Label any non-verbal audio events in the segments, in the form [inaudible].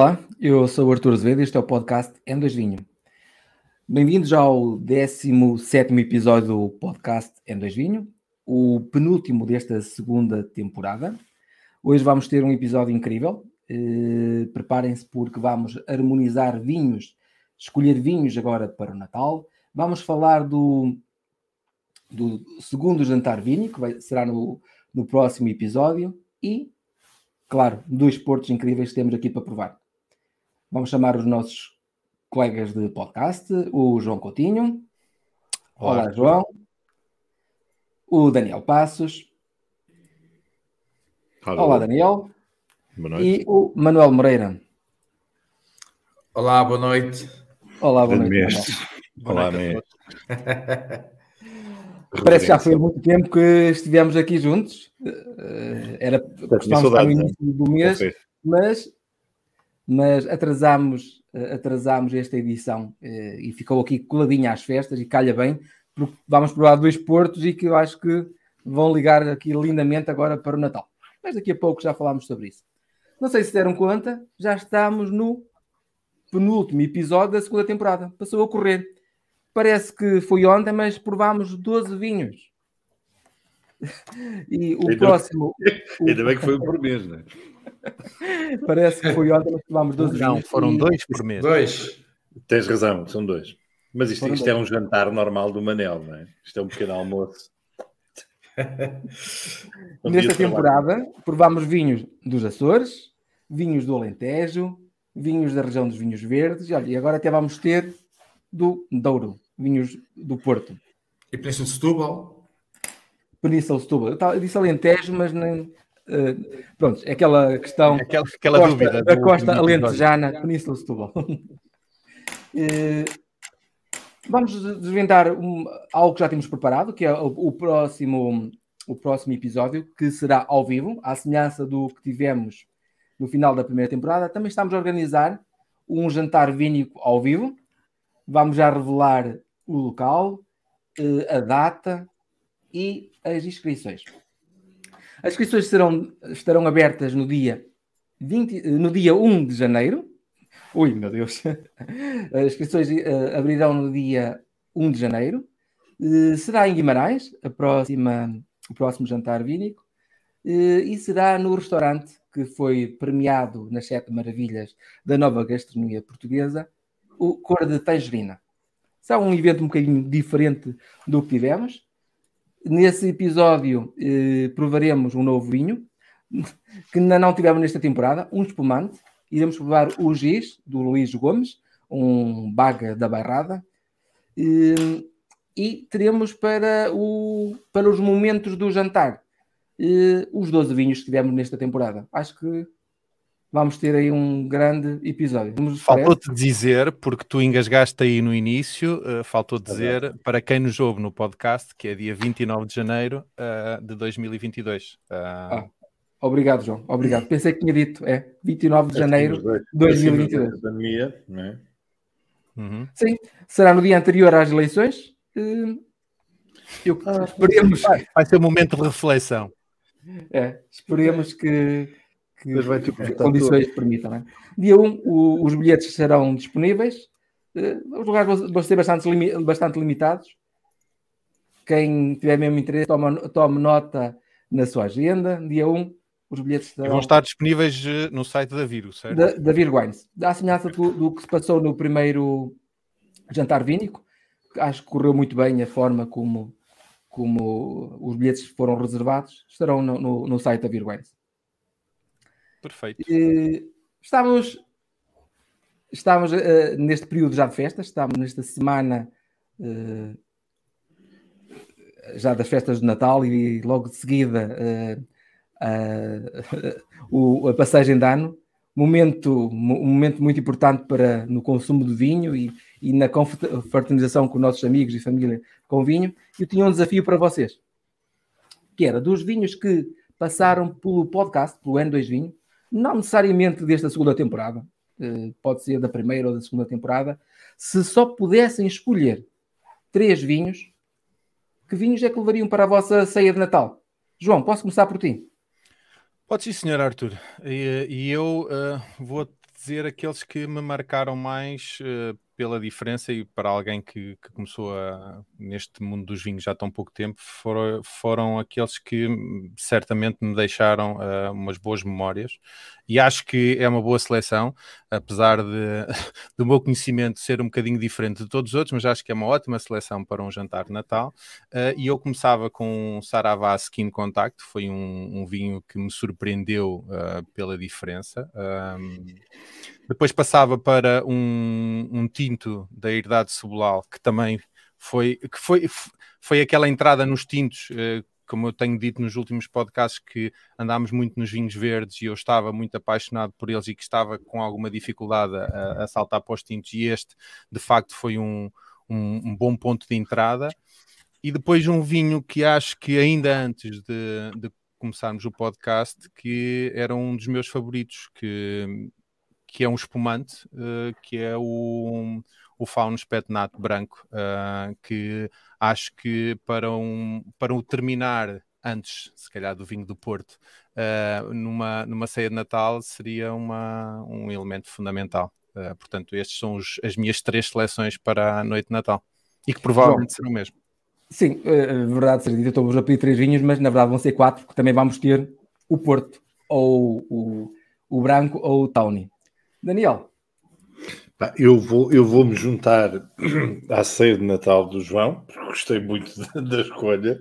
Olá, eu sou o Artur Azevedo e este é o podcast N2 Vinho. Bem-vindos ao 17 episódio do podcast N2 Vinho, o penúltimo desta segunda temporada. Hoje vamos ter um episódio incrível. Eh, Preparem-se porque vamos harmonizar vinhos, escolher vinhos agora para o Natal. Vamos falar do, do segundo jantar vinho, que vai, será no, no próximo episódio. E claro, dois portos incríveis que temos aqui para provar. Vamos chamar os nossos colegas de podcast, o João Coutinho. Olá, Olá João. O Daniel Passos. Olá, Olá Daniel. Boa noite. E o Manuel Moreira. Olá, boa noite. Olá, boa noite. Mestre. Olá, mestre. [laughs] Parece que já foi há muito tempo que estivemos aqui juntos. Eh, era estar no início do mês, mas, mas atrasámos, eh, atrasámos esta edição eh, e ficou aqui coladinha às festas e calha bem, porque vamos provar dois portos e que eu acho que vão ligar aqui lindamente agora para o Natal. Mas daqui a pouco já falámos sobre isso. Não sei se deram conta, já estamos no penúltimo episódio da segunda temporada. Passou a correr. Parece que foi ontem, mas provámos 12 vinhos. [laughs] E o ainda próximo. [laughs] Ainda bem que foi por mês, não é? Parece que foi ontem, mas provámos 12 não, vinhos. foram dois por mês. Dois. Tens razão, são dois. Mas isto, isto é um jantar normal do Manel, não é? Isto é um pequeno almoço. [laughs] Nesta temporada, provámos vinhos dos Açores, vinhos do Alentejo, vinhos da região dos vinhos verdes, e, olha, e agora até vamos ter do Douro, vinhos do Porto. E Península de Setúbal? Península de Setúbal. Eu disse Alentejo, mas nem... Uh, pronto, é aquela questão... É aquela, aquela costa, dúvida. Da costa do, alentejana, Península de Setúbal. uh, [laughs] vamos desvendar um, algo que já temos preparado, que é o, o, próximo, o próximo episódio, que será ao vivo, à semelhança do que tivemos no final da primeira temporada. Também estamos a organizar um jantar vínico ao vivo, Vamos já revelar o local, eh, a data e as inscrições. As inscrições serão, estarão abertas no dia, 20, eh, no dia 1 de janeiro. Ui, meu Deus! [laughs] As inscrições uh, abrirão no dia 1 de janeiro. Uh, será em Guimarães, a próxima, o próximo jantar vínico. Uh, e será no restaurante que foi premiado nas Sete Maravilhas da Nova Gastronomia Portuguesa, o Cor de Tangerina. Será um evento um bocadinho diferente do que tivemos. Nesse episódio eh, provaremos um novo vinho [laughs] que ainda não tivemos nesta temporada, um espumante. Iremos provar o Giz do Luís Gomes, um baga da Bairrada. Eh, e teremos para, o, para os momentos do jantar eh, os 12 vinhos que tivemos nesta temporada. Acho que vamos ter aí um grande episódio. Faltou-te dizer, porque tu engasgaste aí no início, uh, faltou dizer é para quem nos ouve no podcast, que é dia 29 de janeiro uh, de 2022. Uh... Ah, obrigado, João. Obrigado. Pensei que tinha dito, é 29 de janeiro de 2022. Pandemia, não é? Uhum. Sim, será no dia anterior às eleições. Eu, ah, esperemos. Vai, vai ser um momento de reflexão. É, esperemos que que as condições permitam. É? Dia 1, um, o, os bilhetes serão disponíveis. Uh, os lugares vão, ser bastante, limi bastante limitados. Quem tiver mesmo interesse, toma, tome nota na sua agenda. Dia 1, um, os bilhetes serão... vão estar disponíveis eh, no site da Viro, certo? Da, da Viro Wines. Da semelhança do, do, que se passou no primeiro jantar vínico, acho que correu muito bem a forma como, como os bilhetes foram reservados, estarão no, no, no site da Viro Wines. Perfeito. estamos estamos uh, neste período já de festas, estamos nesta semana uh, já das festas de Natal e logo de seguida uh, [laughs] o, a passagem de ano, momento, um momento muito importante para no consumo de vinho e, e na confraternização com nossos amigos e família com vinho. Eu tinha um desafio para vocês, que era dos vinhos que passaram pelo podcast, pelo N2 Vinho, não necessariamente desta segunda temporada, eh, pode ser da primeira ou da segunda temporada, se só pudessem escolher três vinhos, que vinhos é que levariam para a vossa ceia de Natal? João, posso começar por ti? Pode sim, senhor Arthur. E, e eu uh, vou dizer aqueles que me marcaram mais uh, pela diferença e para alguém que, que, começou a, neste mundo dos vinhos já há tão pouco tempo, foram, foram aqueles que certamente me deixaram uh, umas boas memórias e acho que é uma boa seleção, apesar de, [laughs] do meu conhecimento ser um bocadinho diferente de todos os outros, mas acho que é uma ótima seleção para um jantar de Natal. Uh, e eu começava com Saravá Skin Contact, foi um, um vinho que me surpreendeu uh, pela diferença. Um, depois passava para um, um tinto da Herdade Sobolal, que também foi, que foi, foi aquela entrada nos tintos, eh, como eu tenho dito nos últimos podcasts, que andámos muito nos vinhos verdes e eu estava muito apaixonado por eles e que estava com alguma dificuldade a, a saltar para os tintos, e este de facto foi um, um, um bom ponto de entrada. E depois um vinho que acho que ainda antes de, de começarmos o podcast, que era um dos meus favoritos, que que é um espumante, uh, que é o, o Faunos Petnat branco, uh, que acho que para um, para um terminar antes, se calhar, do vinho do Porto, uh, numa, numa ceia de Natal, seria uma, um elemento fundamental. Uh, portanto, estes são os, as minhas três seleções para a noite de Natal. E que provavelmente Bom, serão mesmo. Sim, é verdade, seria dito, estou a pedir três vinhos, mas na verdade vão ser quatro, porque também vamos ter o Porto, ou o, o Branco, ou o Tawny. Daniel. Eu vou, eu vou me juntar [clears throat] à ceia de Natal do João, porque gostei muito [laughs] da, escolha.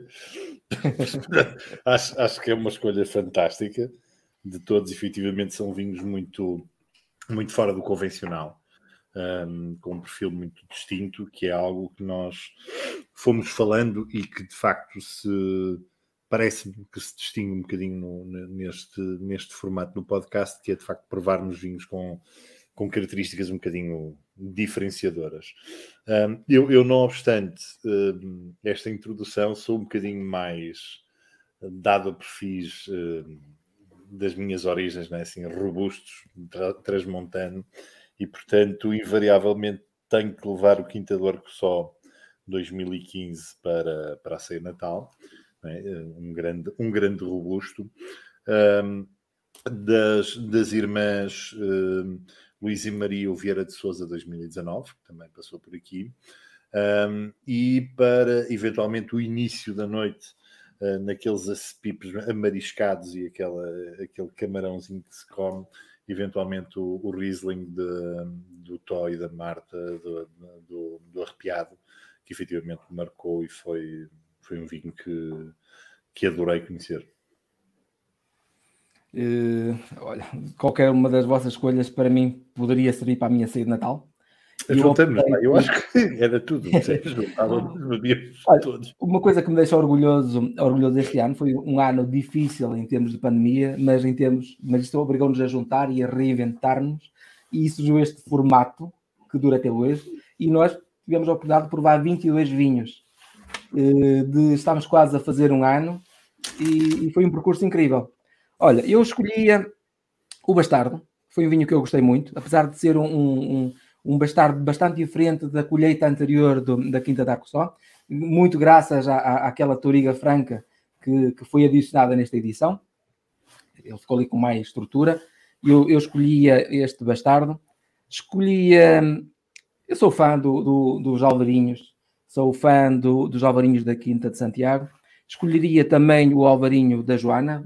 [laughs] acho, acho que é uma escolha fantástica. De todos, efetivamente, são vinhos muito, muito fora do convencional, um, com um perfil muito distinto, que é algo que nós fomos falando e que de facto se parece-me que se distingue um bocadinho no, neste, neste formato no podcast, que é de facto provarmos vinhos com, com características um bocadinho diferenciadoras. Um, eu, eu, não obstante um, esta introdução, sou um bocadinho mais dado a perfis um, das minhas origens, né? assim, robustos, tra transmontano, e portanto, invariavelmente, tenho que levar o Quinta do Arco só 2015 para, para a ceia Natal né? um, grande, um grande robusto. Das, das irmãs Luís e Maria Vieira de Souza 2019, que também passou por aqui, um, e para eventualmente o início da noite, uh, naqueles acepipes amariscados e aquela, aquele camarãozinho que se come, eventualmente o, o Riesling de, do Tó da Marta, do, do, do Arrepiado, que efetivamente marcou e foi, foi um vinho que, que adorei conhecer. Uh, olha, qualquer uma das vossas escolhas para mim poderia servir para a minha ceia de Natal. Juntamos, eu, eu acho que era tudo. [laughs] olha, uma coisa que me deixa orgulhoso, orgulhoso este ano foi um ano difícil em termos de pandemia, mas em termos, mas isto obrigou-nos a juntar e a reinventar-nos, e surgiu este formato que dura até hoje, e nós tivemos a oportunidade de provar 22 vinhos eh, de estamos quase a fazer um ano e, e, foi um percurso incrível. Olha, eu escolhia o Bastardo, foi um vinho que eu gostei muito, apesar de ser um, um, um bastardo bastante diferente da colheita anterior do, da Quinta da Só, muito graças à, à, àquela Toriga Franca que, que, foi adicionada nesta edição. Ele ficou ali com mais estrutura. Eu, eu escolhia este Bastardo. Escolhia. Eu sou fã do, do, dos Alvarinhos, sou fã do, dos Alvarinhos da Quinta de Santiago. Escolheria também o Alvarinho da Joana,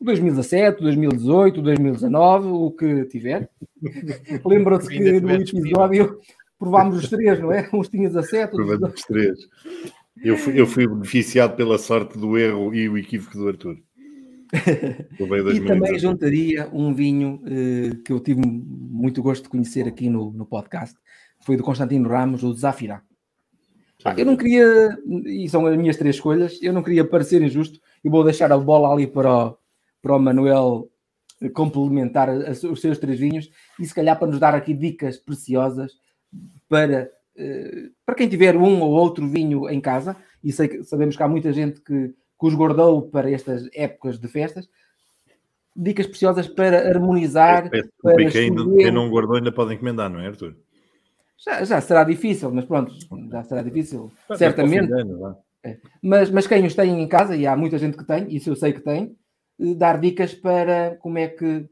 2017, 2018, 2019, o que tiver. [laughs] Lembram-se que no episódio provámos os três, não é? Uns tinha 17, Provamos os três. Eu fui, eu fui beneficiado pela sorte do erro e o equívoco do Arthur. [laughs] e também juntaria um vinho eh, que eu tive muito gosto de conhecer aqui no, no podcast, foi do Constantino Ramos, o Zafirá. Ah, eu não queria, e são as minhas três escolhas, eu não queria parecer injusto e vou deixar a bola ali para o, para o Manuel complementar os seus três vinhos e se calhar para nos dar aqui dicas preciosas para, eh, para quem tiver um ou outro vinho em casa, e sei sabemos que há muita gente que, que os guardou para estas épocas de festas, dicas preciosas para harmonizar. É, para quem, quem não guardou ainda pode encomendar, não é, Arthur? Já, já será difícil, mas pronto, já será difícil, certamente. É. Mas, mas quem os tem em casa, e há muita gente que tem, isso eu sei que tem, eh, dar dicas para como é que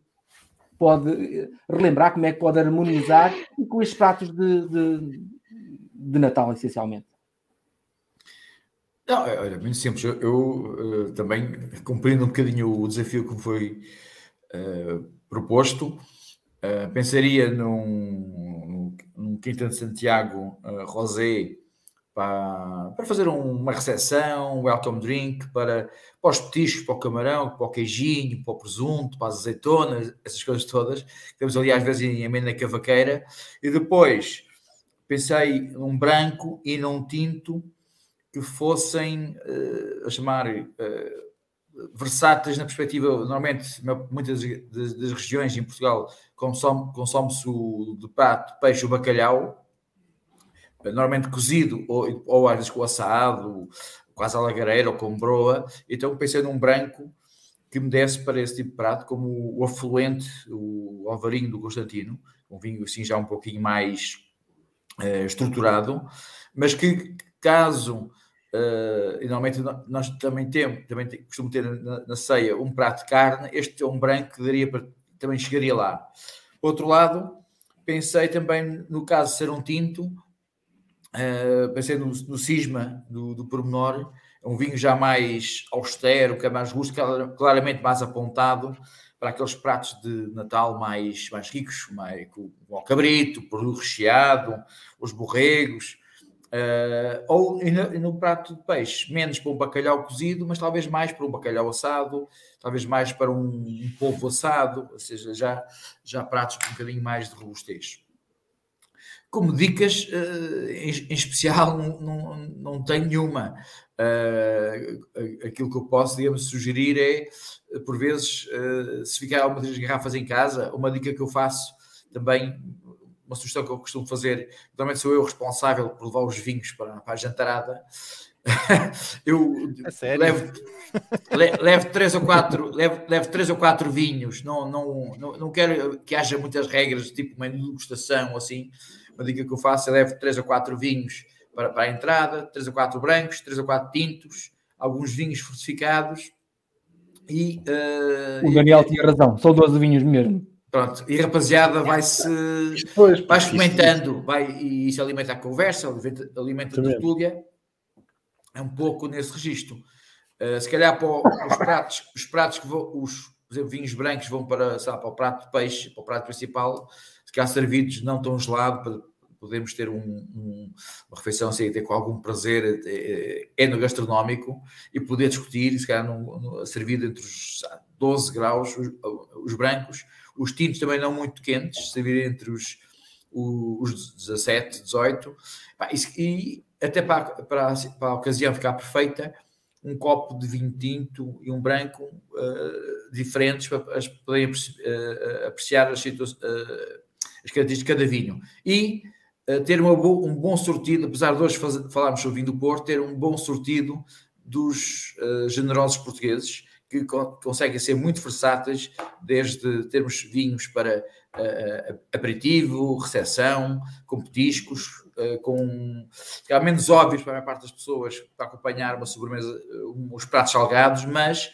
pode relembrar, como é que pode harmonizar com estes pratos de, de, de Natal, essencialmente? Não, é, olha, muito simples. Eu, eu uh, também cumprindo um bocadinho o desafio que me foi uh, proposto, uh, pensaria num, num Quinta de Santiago Rosé para, para fazer uma recepção, um welcome drink para, para os petiscos, para o camarão, para o queijinho, para o presunto, para as azeitonas, essas coisas todas. Temos ali às vezes em amena cavaqueira. E depois pensei num branco e num tinto que fossem, uh, a chamar, uh, versáteis na perspectiva, normalmente, muitas das, das regiões em Portugal consome-se consome o de prato, peixe ou bacalhau, normalmente cozido ou, ou às vezes com assado, quase a lagareira ou com broa, então pensei num branco que me desse para esse tipo de prato, como o afluente, o alvarinho do Constantino, um vinho assim já um pouquinho mais uh, estruturado, mas que caso Uh, normalmente nós também temos, também costumo ter na, na, ceia um prato de carne, este é um branco que daria para, também chegaria lá. Por outro lado, pensei também no caso de ser um tinto, uh, pensei no, no cisma do, do pormenor, um vinho já mais austero, que é mais justo, claramente mais apontado para aqueles pratos de Natal mais, mais ricos, mais, com, o cabrito, o peru recheado, os borregos, Uh, ou no, no, prato de peixe, menos para um bacalhau cozido, mas talvez mais para um bacalhau assado, talvez mais para um, um polvo assado, ou seja, já, já pratos com um bocadinho mais de robustez. Como dicas, uh, em, em, especial, não, não, não tenho nenhuma. Uh, aquilo que eu posso, digamos, sugerir é, por vezes, se ficar algumas das garrafas em casa, uma dica que eu faço também uma sugestão que eu costumo fazer, normalmente sou eu responsável por levar os vinhos para, para a jantarada. [laughs] eu levo, levo três ou quatro levo, levo três ou quatro vinhos não, não, não, não quero que haja muitas regras tipo menu de degustação assim uma dica que eu faço é levo três ou quatro vinhos para, para a entrada três ou quatro brancos, três ou quatro tintos alguns vinhos fortificados e uh, o Daniel e, tinha razão, são 12 vinhos mesmo. Pronto, e rapaziada vai-se vai experimentando, vai, e isso alimenta a conversa, alimenta a tertúlia, é um pouco nesse registro. Uh, se calhar para os pratos, os pratos que vão, os por exemplo, vinhos brancos vão para, sabe, para o prato de peixe, para o prato principal, calhar servidos não tão gelado, para podermos ter um, um, uma refeição assim, ter com algum prazer é, é, no gastronómico e poder discutir, se calhar no, no, servido entre os 12 graus, os, os brancos, os tintos também não muito quentes, servir entre os, os 17, 18, e até para, para, para a ocasião ficar perfeita, um copo de vinho tinto e um branco uh, diferentes para poderem uh, apreciar as, uh, as características de cada vinho. E ter uma bo um bom sortido, apesar de hoje falarmos sobre vinho do Porto, ter um bom sortido dos generosos portugueses, que conseguem ser muito versáteis, desde termos vinhos para uh, aperitivo, recepção, com petiscos, uh, com menos óbvios para a maior parte das pessoas para acompanhar uma sobremesa, uns pratos salgados, mas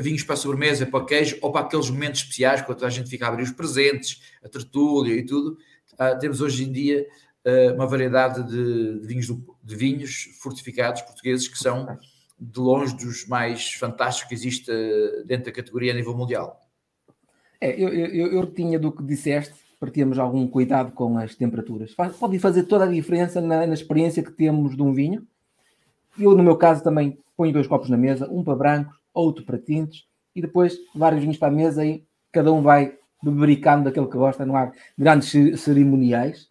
vinhos para sobremesa, para queijo ou para aqueles momentos especiais, quando a gente fica a abrir os presentes, a tertúlia e tudo. Uh, temos hoje em dia uma variedade de, de vinhos, de vinhos fortificados portugueses que são de longe dos mais fantásticos que existe eh, dentro da categoria a nível mundial. É, eu, eu, eu tinha do que disseste, para termos algum cuidado com as temperaturas. Pode fazer toda a diferença na, na, experiência que temos de um vinho. Eu, no meu caso, também ponho dois copos na mesa, um para brancos, outro para tintos, e depois vários vinhos para a mesa e cada um vai bebericando daquele que gosta, não há grandes cerimoniais,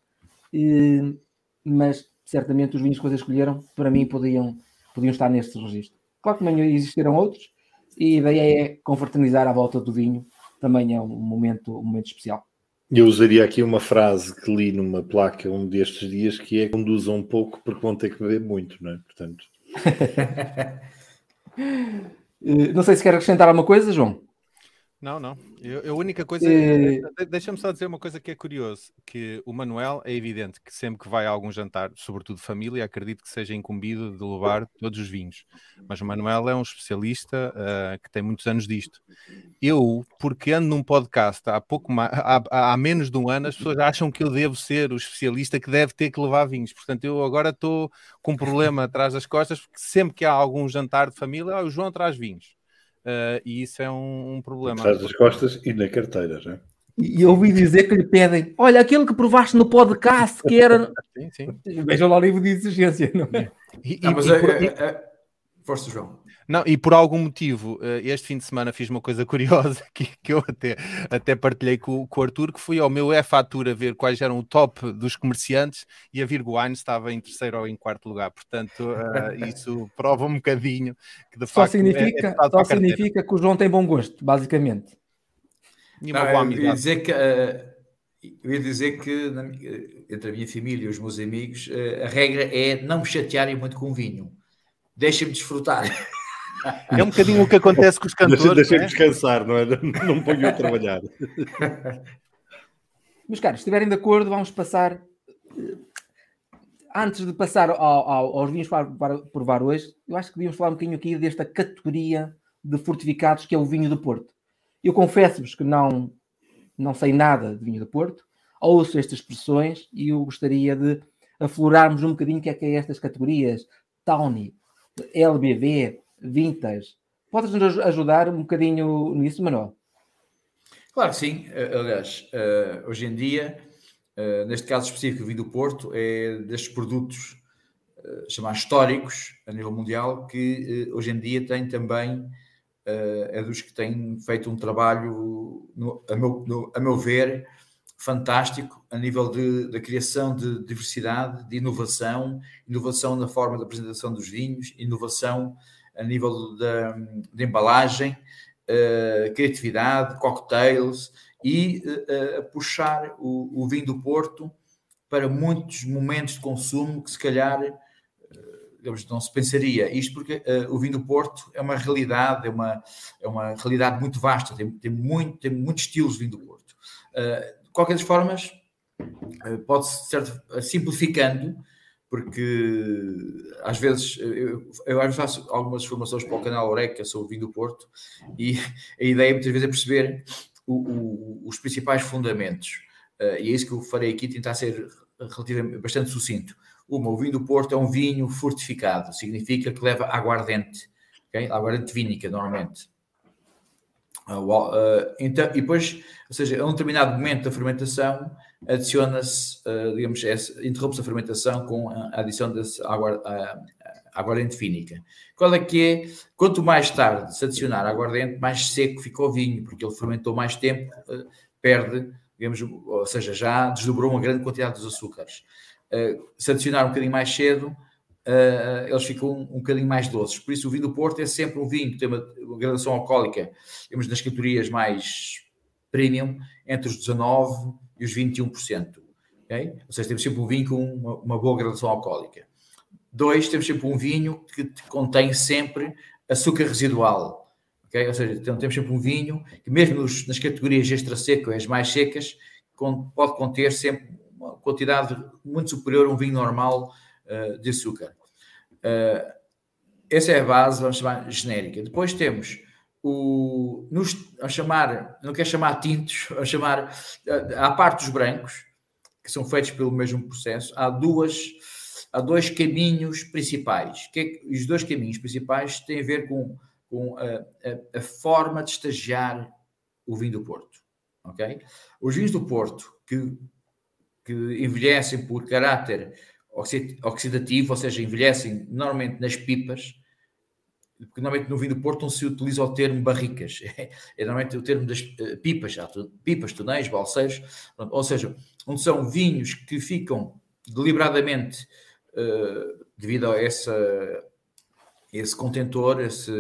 e, mas certamente os vinhos que vocês escolheram, para mim, podiam podiam estar neste registro. Claro que também existiram outros, e a ideia é confraternizar à volta do vinho, também é um momento, um momento especial. Eu usaria aqui uma frase que li numa placa um destes dias, que é conduzam um pouco porque vão ter que beber muito, não é? Portanto... [laughs] não sei se quer acrescentar alguma coisa, João. Não, não. Eu, a única coisa. É, deixa-me só dizer uma coisa que é curioso: que o Manuel é evidente que sempre que vai a algum jantar, sobretudo família, acredito que seja incumbido de levar todos os vinhos. Mas o Manuel é um especialista uh, que tem muitos anos disto. Eu, porque ando num podcast há pouco mais, há, há, menos de um ano, as pessoas acham que eu devo ser o especialista que deve ter que levar vinhos. Portanto, eu agora estou com um problema atrás das costas, porque sempre que há algum jantar de família, oh, o João traz vinhos. Uh, e isso é um, um problema. Atrás das costas e na carteira, já. E eu ouvi dizer que lhe pedem: olha, aquele que provaste no podcast que era. [laughs] Sim, sim. Vejam lá o livro de exigência, não é? E, não, mas e, é, é, é... Força, João. Não, e por algum motivo, eh, este fim de semana fiz uma coisa [laughs] curiosa que, que eu até, até partilhei com, com o Arthur, que fui ao meu E-Fatura ver quais eram o top dos comerciantes e a Virgo Wine estava em terceiro ou em quarto lugar. Portanto, uh, [laughs] isso prova um bocadinho que de só facto. Significa, é, é só significa que o João tem bom gosto, basicamente. E uma Não, boa amizade. Eu ia dizer que. Uh... Eu ia dizer que entre a minha família e os meus amigos, a regra é não me chatearem muito com vinho. Deixem-me desfrutar. É um bocadinho o que acontece com os cantores. Deixa, deixa é? descansar, não é? Não ponho a trabalhar. Meus caros, se estiverem de acordo, vamos passar. Eh, antes de passar ao, ao, aos vinhos para, para, provar hoje, eu acho que devíamos falar um bocadinho aqui desta categoria de fortificados que é o vinho do Porto. Eu confesso-vos que não, não sei nada de vinho do Porto, ouço estas expressões e eu gostaria de aflorarmos um bocadinho o que é que é estas categorias. Tawny, LBV, vintage. Podes-nos ajudar um bocadinho nisso, Manuel? Claro que sim. Eh, aliás, eh, hoje em dia, eh, neste caso específico do vinho do Porto, é destes produtos chamados históricos a nível mundial que hoje em dia tem também é dos que têm feito um trabalho, a, meu, a meu ver, fantástico a nível da criação de diversidade, de inovação, inovação na forma de apresentação dos vinhos, inovação a nível da, embalagem, uh, criatividade, cocktails e uh, puxar o, o, vinho do Porto para muitos momentos de consumo que se calhar não se pensaria. Isto porque o vinho do Porto é uma realidade, é uma, é uma realidade muito vasta, tem, tem, muito, tem muitos estilos de vinho do Porto. de qualquer das formas, pode-se, simplificando, porque às vezes eu, eu vezes faço algumas formações para o canal sobre o vinho do Porto e [laughs] a ideia muitas vezes é perceber o, o, os principais fundamentos uh, e é isso que eu farei aqui, tentar ser relativamente bastante sucinto. Uma, o vinho do Porto é um vinho fortificado, significa que leva aguardente, okay? aguardente vínica normalmente. Uh, uh, então, e depois, ou seja, a um determinado momento da fermentação, adiciona-se, uh, digamos, interrompe-se a fermentação com a adição desse aguardente fínica. Qual é que é? Quanto mais tarde se adicionar aguardente, mais seco fica o vinho, porque ele fermentou mais tempo, perde, digamos, ou seja, já desdobrou uma grande quantidade dos açúcares. Se adicionar um bocadinho mais cedo, eles ficam um, um bocadinho mais doces. Por isso, o vinho do Porto é sempre um vinho que tem uma, uma gradação alcoólica, digamos, nas categorias mais premium, entre os 19% e os 21%. Okay? Ou seja, temos sempre um vinho com uma, uma boa graduação alcoólica. Dois, temos sempre um vinho que contém sempre açúcar residual. Okay? Ou seja, então, temos sempre um vinho que, mesmo nos, nas categorias extra seco, as mais secas, pode conter sempre uma quantidade muito superior a um vinho normal uh, de açúcar. Uh, essa é a base, vamos chamar genérica. Depois temos o, nos, a chamar, não quer chamar tintos, [laughs] a chamar à parte dos brancos, que são feitos pelo mesmo processo, há duas há dois caminhos principais. Que, é os dois caminhos principais têm a ver com, com a, a, a, forma de estagiar o vinho do Porto. ok Os vinhos do Porto que, que envelhecem por caráter oxidativo, ou seja, envelhecem normalmente nas pipas, porque normalmente no vinho do Porto não se utiliza o termo barricas, é, [laughs] é normalmente o termo das uh, pipas, pipas, tonéis, balseiros, ou seja, onde são vinhos que ficam deliberadamente, uh, devido a essa, esse contentor, esse,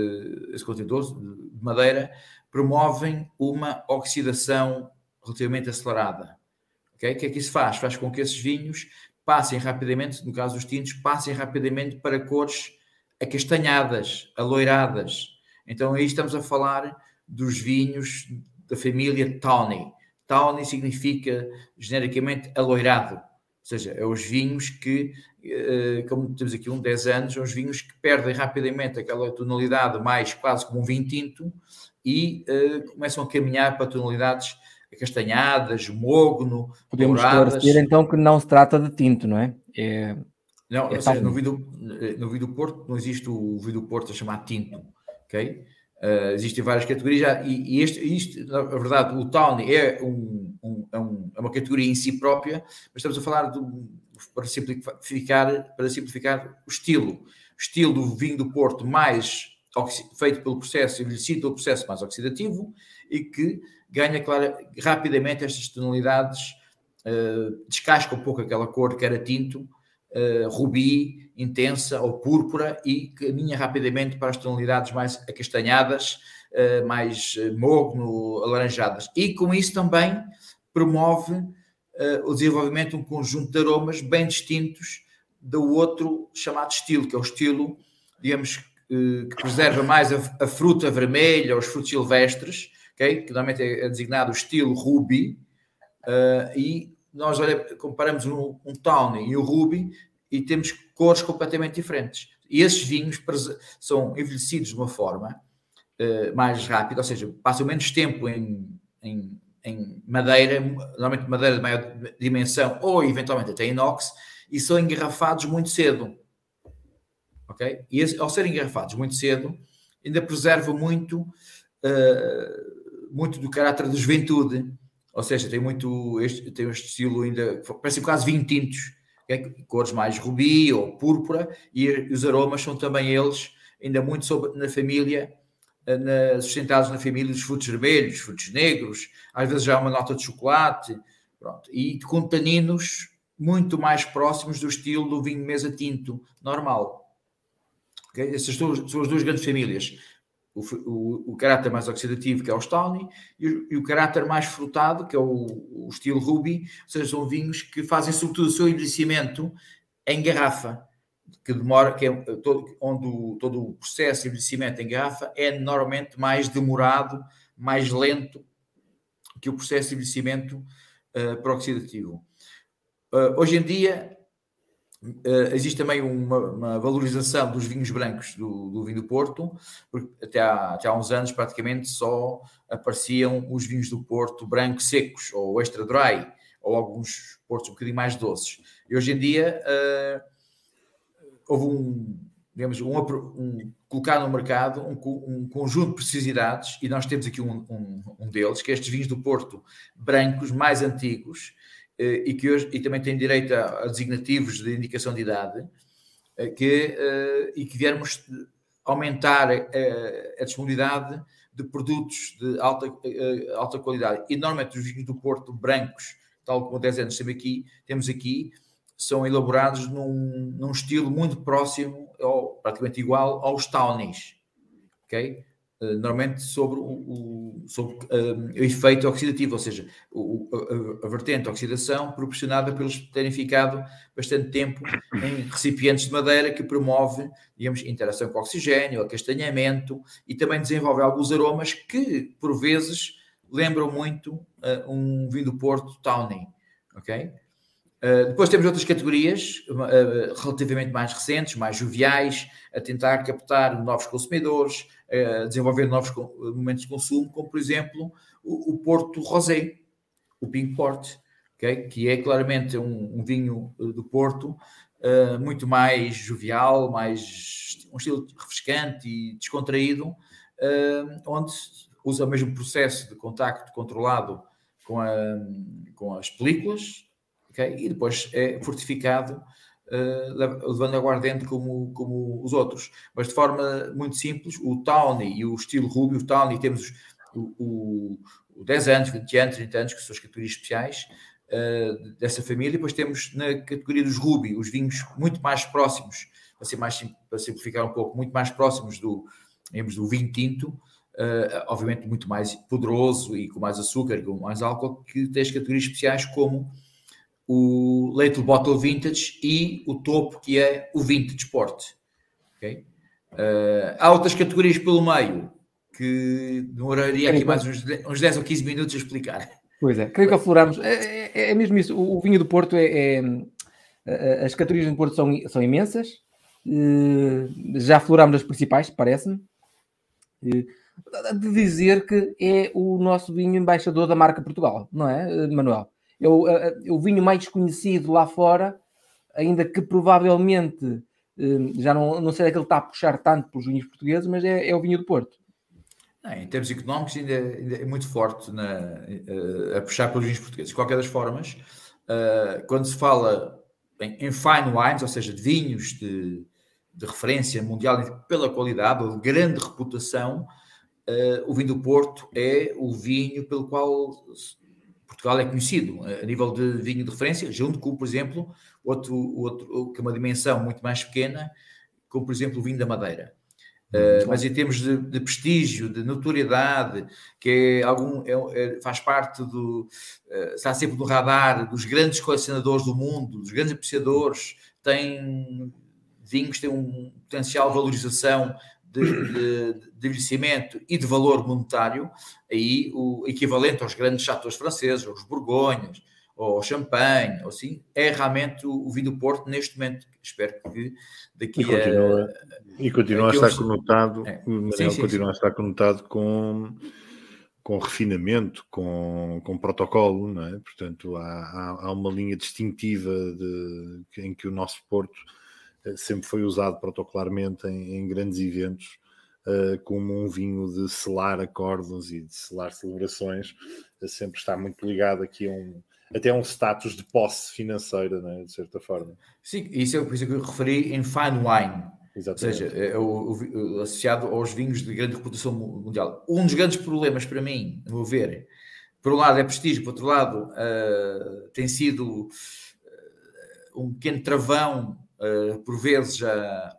esse contentor de madeira, promovem uma oxidação relativamente acelerada. Okay? O que é que isso faz? Faz com que esses vinhos passem rapidamente, no caso dos tintos, passem rapidamente para cores acastanhadas, aloiradas. Então aí estamos a falar dos vinhos da família Tawny. Tawny significa genericamente aloirado, ou seja, é os vinhos que, eh, como temos aqui um 10 anos, são os vinhos que perdem rapidamente aquela tonalidade mais quase como um vinho tinto e uh, começam a caminhar para tonalidades castanhadas, mogno, Podemos douradas. esclarecer então que não se trata de tinto, não é? é não, é seja, no, vinho do, no vinho do Porto não existe o vinho do Porto a chamar tinto, ok? Uh, existem várias categorias e, e este, isto, na verdade, o Tawny é, um, um, é, um, é, uma categoria em si própria, mas estamos a falar do, para, simplificar, para simplificar o estilo. O estilo do vinho do Porto mais feito pelo processo, envelhecido pelo processo mais oxidativo e que ganha rapidamente estas tonalidades, uh, descasca um pouco aquela cor que era tinto, uh, rubi, intensa ou púrpura e caminha rapidamente para as tonalidades mais acastanhadas, uh, mais mogno, alaranjadas. E com isso também promove o desenvolvimento de um conjunto de aromas bem distintos do outro chamado estilo, que é o estilo, digamos, que preserva mais a, a fruta vermelha, os frutos silvestres, okay? que normalmente é, é designado estilo Ruby, uh, e nós olha, comparamos um, um Tawny e o Ruby e temos cores completamente diferentes. E esses vinhos são envelhecidos de uma forma uh, mais rápida, ou seja, passam menos tempo em, em, em, madeira, normalmente madeira de maior dimensão ou eventualmente até inox, e são engarrafados muito cedo. Ok? E ao serem engarrafados muito cedo, ainda preserva muito uh, muito do caráter da juventude, ou seja, tem muito este, tem este estilo ainda, parece quase vinho tintos, é? cores mais rubi ou púrpura, e os aromas são também eles ainda muito sobre, na família, eh, na, sustentados na família dos frutos vermelhos, frutos negros, às vezes já uma nota de chocolate, pronto, e com taninos muito mais próximos do estilo do vinho mesa tinto normal. Okay? Essas são as duas grandes famílias o, o, o, caráter mais oxidativo, que é o Stony, e o, e o caráter mais frutado, que é o, o, estilo Ruby, ou seja, são vinhos que fazem sobretudo o seu envelhecimento em garrafa, que demora, que é todo, onde todo o processo de envelhecimento em garrafa é normalmente mais demorado, mais lento que o processo de envelhecimento uh, oxidativo. Uh, hoje em dia, Uh, existe também uma, uma, valorização dos vinhos brancos do, do, vinho do Porto, porque até há, até há uns anos praticamente só apareciam os vinhos do Porto branco secos, ou extra dry, ou alguns portos um bocadinho mais doces. E hoje em dia uh, houve um, digamos, um, um, colocar no mercado um, um, conjunto de precisidades, e nós temos aqui um, um, deles, que é estes vinhos do Porto brancos mais antigos, e que hoje e também tem direito a, a designativos de indicação de idade, eh, que, eh, e que viermos aumentar a, a disponibilidade de produtos de alta, alta qualidade. E normalmente os vinhos do Porto brancos, tal como 10 anos temos aqui, temos aqui, são elaborados num, num estilo muito próximo, ou praticamente igual, aos Townies. Okay? Eh, normalmente sobre o, sobre, um, eh, o efeito oxidativo, ou seja, o, a, a, vertente oxidação proporcionada pelos terem ficado bastante tempo em recipientes de madeira que promove, digamos, interação com oxigênio, acastanhamento e também desenvolve alguns aromas que, por vezes, lembram muito uh, um vinho do Porto Tawny, ok? Uh, depois temos outras categorias uh, relativamente mais recentes, mais joviais, a tentar captar novos consumidores, uh, desenvolver novos momentos de consumo, como por exemplo o, o Porto Rosé, o Pink Port, okay? que é claramente um, um vinho do Porto muito mais jovial, mais um estilo refrescante e descontraído, onde usa o mesmo processo de contacto controlado com, a, com as películas, okay? e depois é fortificado uh, levando aguardente como, como os outros. Mas de forma muito simples, o Tawny e o estilo Ruby, o Tawny temos o, o, o 10 anos, 20 anos, 30 anos, que são as categorias especiais uh, dessa família, e depois temos na categoria dos Ruby, os vinhos muito mais próximos, para, ser mais, para simplificar um pouco, muito mais próximos do, digamos, do vinho tinto, uh, obviamente muito mais poderoso e com mais açúcar com mais álcool, que tem as categorias especiais como o Little Bottle Vintage e o topo que é o Vintage Sport. Okay? Uh, há outras categorias pelo meio que demoraria aqui mais uns, uns 10 ou 15 minutos a explicar. Pois é, creio que afloramos. É, é, é mesmo isso. O, o, vinho do Porto é, é. as categorias do Porto são, são imensas. já aflorámos as principais, parece-me. De dizer que é o nosso vinho embaixador da marca Portugal, não é, Manuel? É o, é o vinho mais conhecido lá fora, ainda que provavelmente já não, não sei que ele está a puxar tanto pelos vinhos portugueses, mas é, é o vinho do Porto. Em termos económicos, ainda, ainda, é muito forte na, a puxar pelos vinhos portugueses. De qualquer das formas, quando se fala em, em, fine wines, ou seja, de vinhos de, de referência mundial pela qualidade ou de grande reputação, o vinho do Porto é o vinho pelo qual Portugal é conhecido a nível de vinho de referência, junto com, por exemplo, outro, outro que é uma dimensão muito mais pequena, como por exemplo o vinho da Madeira. Uh, mas em termos de, de, prestígio, de notoriedade, que é algum, é, é, faz parte do. Uh, está sempre no radar dos grandes colecionadores do mundo, dos grandes apreciadores, tem vinhos têm um potencial de valorização de, de, de envelhecimento e de valor monetário, aí o equivalente aos grandes chateaus franceses, aos Borgonhas, ou champanhe, ou assim, é realmente o, o vinho do Porto neste momento. Espero que daqui e continua, a. E continua a estar uns... conotado, é. sim, sim, continua sim. a estar conotado com, com refinamento, com, com protocolo, não é? Portanto, há, há, há uma linha distintiva de, em que o nosso Porto sempre foi usado protocolarmente em, em grandes eventos. Uh, como um vinho de selar acordos e de selar celebrações, uh, sempre está muito ligado aqui a um, até um status de posse financeira, né, de certa forma. Sim, isso é por isso que eu referi em fine wine. Exatamente. Ou seja, é o, o, associado aos vinhos de grande reputação mundial. Um dos grandes problemas para mim, a meu ver, por um lado é prestígio, por outro lado uh, tem sido um pequeno travão, uh, por vezes, a,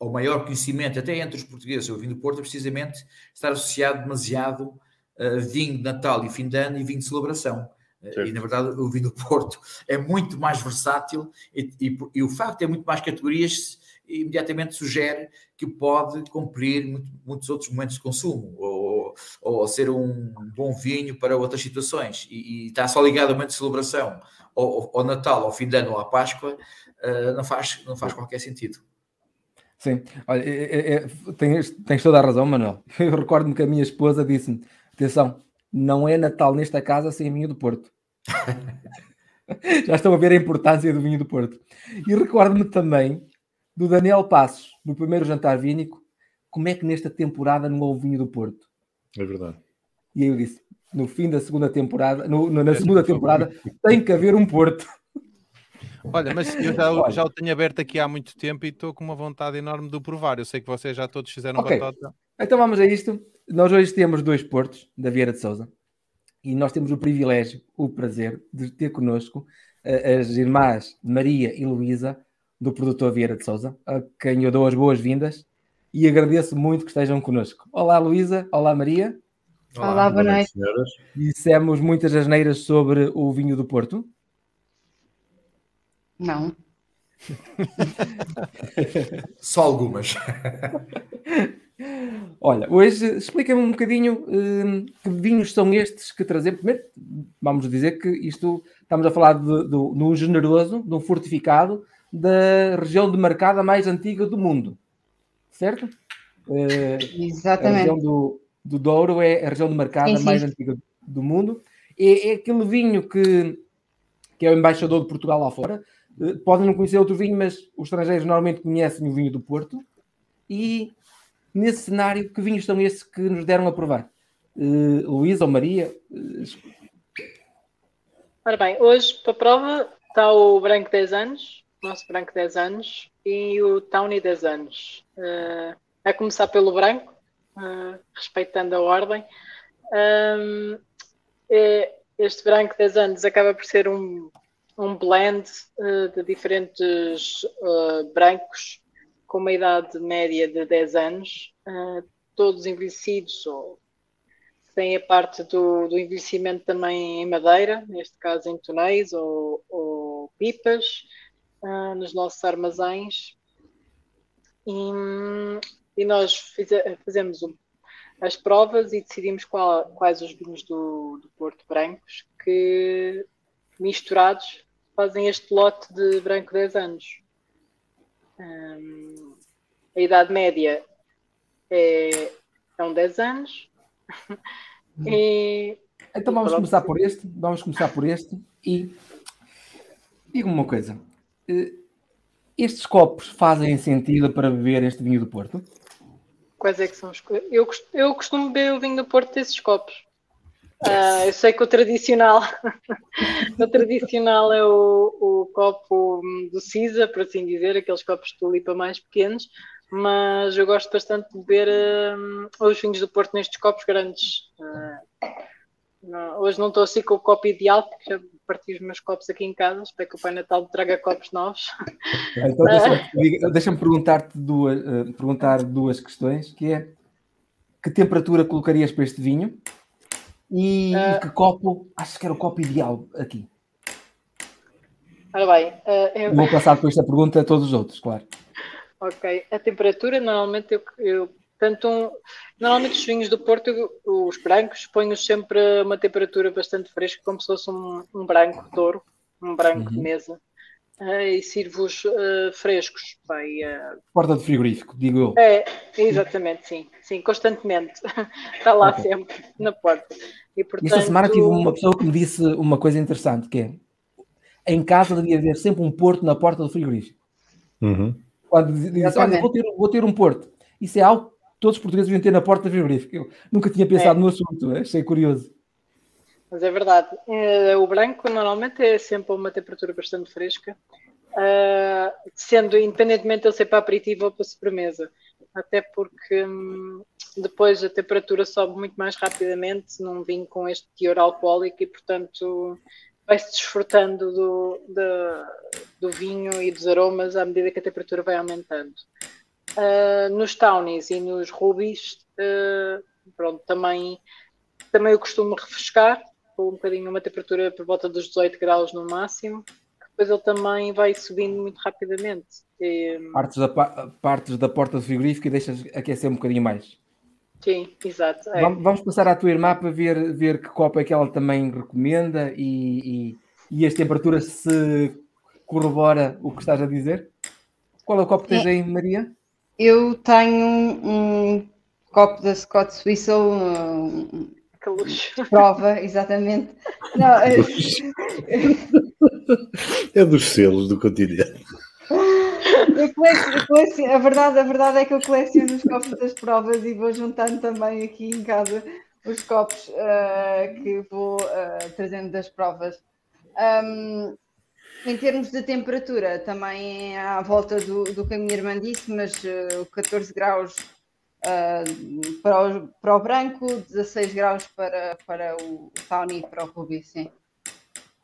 ao maior conhecimento, até entre os portugueses, o vinho do Porto, é precisamente estar associado demasiado a vinho de Natal e fim de ano e vinho de celebração. Certo. E na verdade o vinho do [laughs] Porto é muito mais versátil e, e, e, o facto ter muito mais categorias imediatamente sugere que pode cumprir muito, muitos outros momentos de consumo ou, ou, ser um bom vinho para outras situações e, e está só ligado ao momento de celebração ao Natal, ao fim de ano ou à Páscoa uh, não, faz, não faz qualquer sentido. Sim, olha, é, é, tens, tens toda a razão, Manuel. [laughs] Eu recordo-me que a minha esposa disse-me: atenção, não é Natal nesta casa sem vinho do Porto. [laughs] [laughs] Já estão a ver a importância do vinho do Porto. E recordo-me também do Daniel Passos, no primeiro jantar vínico, como é que nesta temporada não houve vinho do Porto. É verdade. E aí eu disse, no fim da segunda temporada, no, na segunda temporada, tem que haver um Porto. Olha, mas eu já, Olha. já o tenho aberto aqui há muito tempo e estou com uma vontade enorme de o provar. Eu sei que vocês já todos fizeram okay. batota. Então vamos a isto. Nós hoje temos dois portos da Vieira de Souza e nós temos o privilégio, o prazer de ter connosco uh, as irmãs Maria e Luísa do produtor Vieira de Souza, a quem eu dou as boas-vindas e agradeço muito que estejam connosco. Olá Luísa, olá Maria. Olá, olá boa noite. Senhoras. Dissemos muitas asneiras sobre o vinho do Porto? Não. [laughs] Só algumas. [laughs] Olha, hoje explica-me um bocadinho uh, que vinhos são estes que trazemos. Primeiro, vamos dizer que isto estamos a falar de, de, de um generoso, de um fortificado da região demarcada mais antiga do mundo, certo? Uh, Exatamente. A região do, do Douro é a região demarcada sim, sim. mais antiga do mundo. É, é, aquele vinho que, que é o embaixador de Portugal lá fora. Uh, podem não conhecer outro vinho, mas os estrangeiros normalmente conhecem o vinho do Porto. E nesse cenário, que vinhos são esses que nos deram a provar? Uh, Luísa ou Maria? Uh... Ora bem, hoje para a prova está o branco 10 anos, nosso branco 10 anos, e o Tawny 10 anos. Uh, a começar pelo branco, uh, respeitando a ordem. Um, é, este branco 10 anos acaba por ser um, um blend uh, de diferentes brancos com uma idade média de 10 anos, todos envelhecidos, ou tem a parte do, do, envelhecimento também em madeira, neste caso em tonéis ou, ou pipas, uh, nos nossos armazéns. E, e nós fize, fazemos um, as provas e decidimos qual, quais os vinhos do, do Porto brancos que misturados fazem este lote de branco 10 anos. Um, a idade média é, são 10 anos. e, então vamos começar por este. Vamos começar por este e diga-me uma coisa. Eh, estes copos fazem sentido para beber este vinho do Porto? Quais é que são os eu, eu costumo beber o vinho do Porto desses copos. Uh, eu sei que o tradicional, [laughs] o tradicional é o, o, copo do Cisa, por assim dizer, aqueles copos de tulipa mais pequenos, mas eu gosto bastante de beber uh, os vinhos do Porto nestes copos grandes. Uh, não, hoje não estou assim com o copo ideal, porque já parti os meus copos aqui em casa, espero que o Pai Natal me traga copos novos. Então deixa-me [laughs] deixa perguntar-te duas, perguntar duas questões, que é que temperatura colocarias para este vinho? E, uh, que copo, acho que era o copo ideal aqui. Ora bem, uh, eu... vou passar com esta pergunta a todos os outros, claro. Ok, a temperatura normalmente eu, eu tanto um, normalmente os vinhos do Porto, os brancos, ponho sempre uma temperatura bastante fresca, como se fosse um, um branco de ouro, um branco uhum. de mesa. Uh, e sirvo-os uh, frescos. Bem, uh... Porta de frigorífico, digo eu. É, exatamente, sim, sim, constantemente. Está [laughs] lá okay. sempre, na porta. E, portanto... Esta semana tive uma pessoa que me disse uma coisa interessante, que é em casa devia haver sempre um porto na porta do frigorífico. Uhum. Quando diz, olha, vou ter, vou ter um porto. Isso é algo todos os portugueses deviam ter na porta do frigorífico. Eu nunca tinha pensado é. no assunto, achei curioso. Mas é verdade. Eh, o branco normalmente é sempre a uma temperatura bastante fresca, uh, sendo independentemente ele ser para aperitivo ou para sobremesa. Até porque hum, depois a temperatura sobe muito mais rapidamente num vinho com este teor alcoólico e, portanto, vai-se desfrutando do, do, do, vinho e dos aromas à medida que a temperatura vai aumentando. Uh, nos townies e nos rubies, uh, pronto, também, também eu costumo refrescar, com um bocadinho uma temperatura por volta dos 18 graus no máximo, depois ele também vai subindo muito rapidamente. E... Partes, da, partes da porta do frigorífico e deixas aquecer um bocadinho mais. Sim, exato. É. Vamos passar à tua irmã para ver, ver que copo é que ela também recomenda e, e, e as temperaturas se corrobora o que estás a dizer. Qual é o copo que tens é. aí, Maria? Eu tenho um, um copo da Scott Swizzle, um, que luxo. Prova, exatamente. Não, é... é dos [laughs] selos do continente. Coleciono, a, verdade, a verdade é que eu coleciono os copos das provas e vou juntando também aqui em casa os copos uh, que vou uh, trazendo das provas. Um, em termos de temperatura, também é à volta do, do que a minha irmã disse, mas uh, 14 graus uh, para, o, para o branco, 16 graus para, para o Tawny e para o Ruby, sim.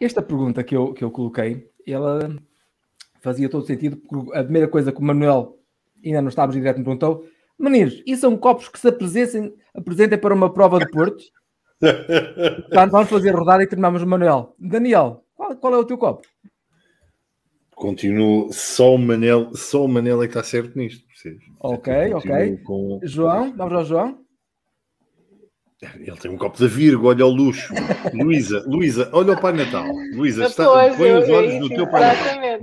Esta pergunta que eu, que eu coloquei, ela fazia todo sentido, porque a primeira coisa que o Manuel, ainda não estávamos em direto, me perguntou, meninos, e são copos que se apresentem, apresentem para uma prova de Porto? [laughs] Portanto, vamos fazer rodada e terminamos o Manuel. Daniel, qual, qual é o teu copo? Continuo, só o Manel, só o Manel é que está certo nisto. Ok, ok. Com... João, vamos ao João. Ele tem um copo da Virgo, olha o luxo. [laughs] Luísa, Luísa, olha o Pai Natal. Luísa, está, põe os olhos no teu Pai Natal.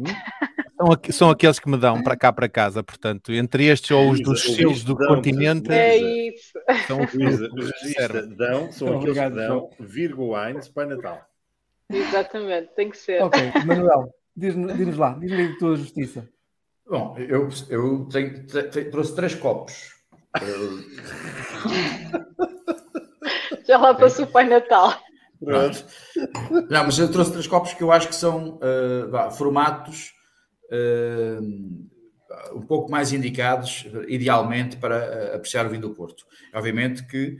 São, aqu são aqueles que me dão para cá para casa, portanto, entre estes ou os dos selos do continente. É isso. São os Luísa, dão, são aqueles que dão Virgo Wines Pai Natal. Exatamente, tem que ser. Ok, Manuel, [laughs] diz-nos diz lá, diz-me a tua justiça. Bom, eu, eu tenho, tenho, trouxe três copos. [laughs] Já lá passou o Pai Natal. Pronto. Não, mas eu trouxe três copos que eu acho que são uh, formatos uh, um pouco mais indicados, idealmente, para uh, apreciar o vinho do Porto. Obviamente que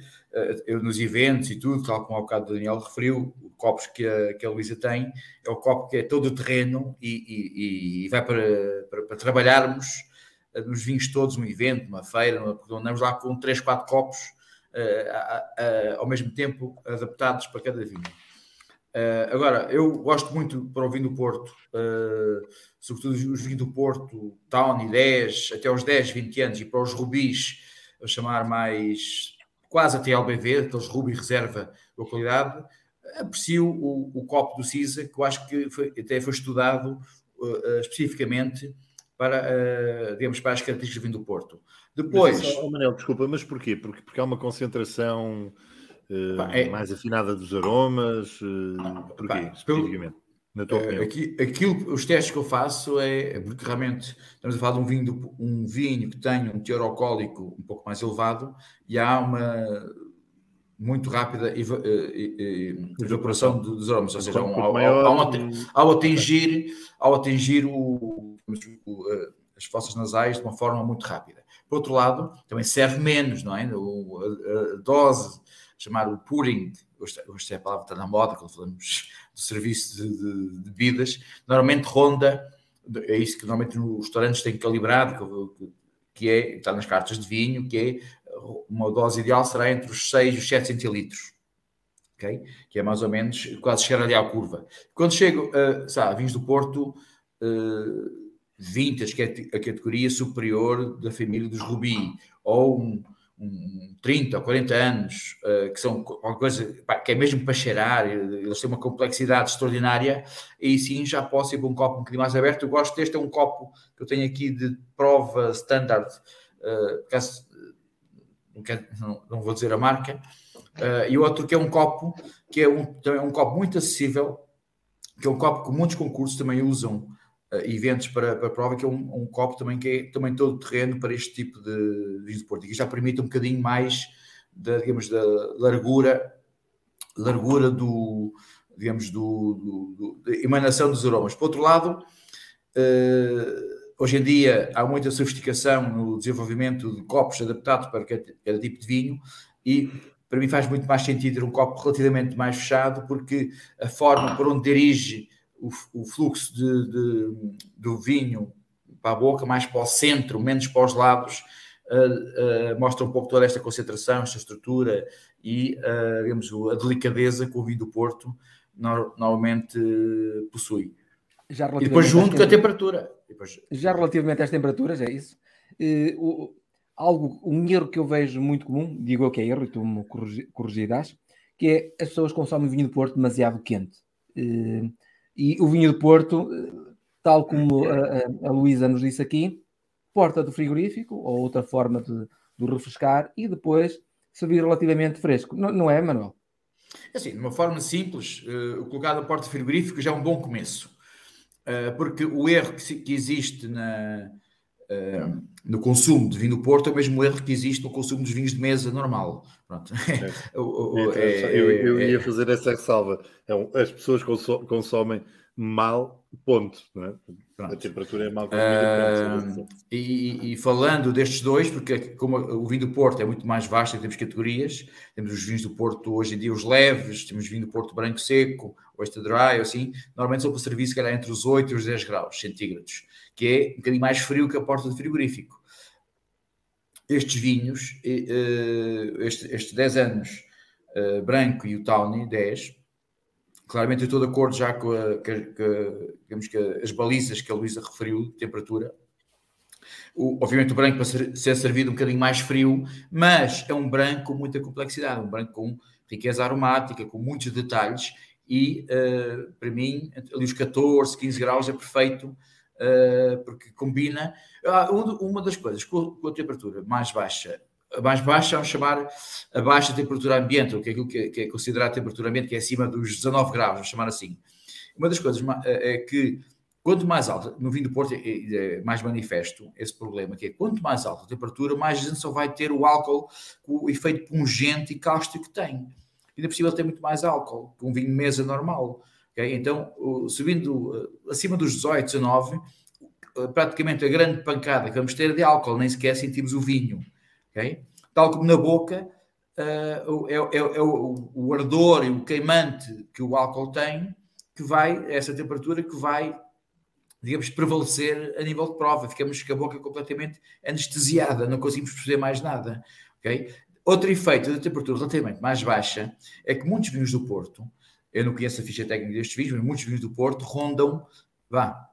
eu, nos eventos e tudo, tal como ao bocado o Daniel referiu, o copos que a, que a Luísa tem é o copo que é todo o terreno e, e, e vai para, para, para, trabalharmos nos vinhos todos, um evento, uma feira, andamos lá com três, quatro copos uh, ao mesmo tempo adaptados para cada vinho. Uh, agora, eu gosto muito para o vinho do Porto, uh, sobretudo os vinhos do Porto, Town e 10, até os 10, 20 anos, e para os rubis, a chamar mais quase até LBV, aqueles Ruby Reserva de qualidade, aprecio o, o, copo do CISA, que eu acho que foi, até foi estudado uh, especificamente para, uh, digamos, para as características do vinho do Porto. Depois... Mas, oh, Manel, desculpa, mas porquê? Porque, porque há uma concentração uh, pá, é... mais afinada dos aromas? Uh, porquê, pá, especificamente? Pelo na tua opinião? Aqui, aquilo, os testes que eu faço é, é porque realmente estamos a falar de um vinho, um vinho que tem um teor alcoólico um pouco mais elevado e há uma muito rápida evaporação dos aromas, ou seja, um, ao, ao, ao, atingir, ao atingir o, o, as fossas nasais de uma forma muito rápida. Por outro lado, também serve menos, não é? O, a, a dose, chamar o pouring, hoje, hoje é a palavra está na moda, quando falamos do serviço de, de, de bebidas, normalmente ronda, é isso que normalmente nos restaurantes têm calibrado, que, que é, está nas cartas de vinho, que é uma dose ideal será entre os 6 e os 7 centilitros. Okay? Que é mais ou menos quase chegar ali à curva. Quando chego, uh, sabe, vinhos do Porto, uh, vintage, que é a categoria superior da família dos Rubi, ou um, um 30 ou 40 anos, uh, que são uma coisa pá, que é mesmo para cheirar, eles têm uma complexidade extraordinária, e sim já posso ir para um copo um bocadinho mais aberto. Eu gosto deste, é um copo que eu tenho aqui de prova standard, uh, caso, não, quero, não, não, vou dizer a marca, uh, e outro que é um copo que é um, também é um copo muito acessível, que é um copo que muitos concursos também usam eventos para, para a prova, que é um, um, copo também que é também todo terreno para este tipo de vinho de Porto, e que já permite um bocadinho mais da, digamos, da largura, largura do, digamos, do, do, do emanação dos aromas. Por outro lado, uh, hoje em dia há muita sofisticação no desenvolvimento de copos adaptados para cada tipo de vinho e para mim faz muito mais sentido ter um copo relativamente mais fechado porque a forma por onde dirige o, o fluxo de, de, do vinho para a boca, mais para o centro, menos para os lados, uh, uh, mostra um pouco toda esta concentração, esta estrutura e, uh, digamos, a delicadeza que o vinho do Porto normalmente possui. Já e depois junto com a temperatura. Depois... Já relativamente às temperaturas, é isso? O, algo, um erro que eu vejo muito comum, digo eu que é erro, e tu me corrigirás, que é as pessoas consomem vinho do Porto demasiado quente. E o vinho do Porto, tal como a, a, a Luísa nos disse aqui, porta do frigorífico ou outra forma de, de refrescar e depois servir relativamente fresco. Não, não é, Manuel? É assim, de uma forma simples, uh, colocar a porta frigorífico já é um bom começo. Uh, porque o erro que, que existe na, uh, no consumo de vinho do Porto é o mesmo erro que existe no consumo dos vinhos de mesa normal. É. [laughs] o, é, eu, eu, é, ia fazer essa ressalva. É, as pessoas consomem mal, ponto. É? A temperatura é mal uh, e, e, falando destes dois, porque como o vinho do Porto é muito mais vasto, temos categorias, temos os vinhos do Porto hoje em dia, os leves, temos vinho do Porto branco seco, o extra dry, assim, normalmente são para serviço que era entre os 8 e os 10 graus centígrados, que é um bocadinho mais frio que a porta do frigorífico. Estes vinhos, estes 10 anos, uh, branco e o Tawny, 10, Claramente eu estou de acordo já com, a, as balizas que a Luísa referiu, de temperatura. O, obviamente o branco para ser, ser, servido um bocadinho mais frio, mas é um branco com muita complexidade, um branco com riqueza aromática, com muitos detalhes e uh, para mim ali os 14, 15 graus é perfeito porque combina. Ah, uma das coisas com, a temperatura mais baixa a mais baixa, vamos chamar a baixa temperatura ambiente, ou que é aquilo que, é considerado temperatura ambiente, que é acima dos 19 graus, vamos chamar assim. Uma das coisas é, é que, quanto mais alta, no vinho do Porto é, é mais manifesto esse problema, que é quanto mais alta a temperatura, mais a gente só vai ter o álcool com o efeito pungente e cáustico que tem. Ainda ele tem muito mais álcool que um vinho mesa normal. Okay? Então, subindo acima dos 18, 19, praticamente a grande pancada que vamos ter é de álcool, nem sequer sentimos o vinho. Okay? Tal como na boca, uh, é, é, é o, o, ardor e o queimante que o álcool tem, que vai, essa temperatura que vai, digamos, prevalecer a nível de prova. Ficamos com a boca completamente anestesiada, não conseguimos perceber mais nada. Okay? Outro efeito da temperatura relativamente mais baixa é que muitos vinhos do Porto, eu não conheço a ficha técnica destes vinhos, mas muitos vinhos do Porto rondam, vá,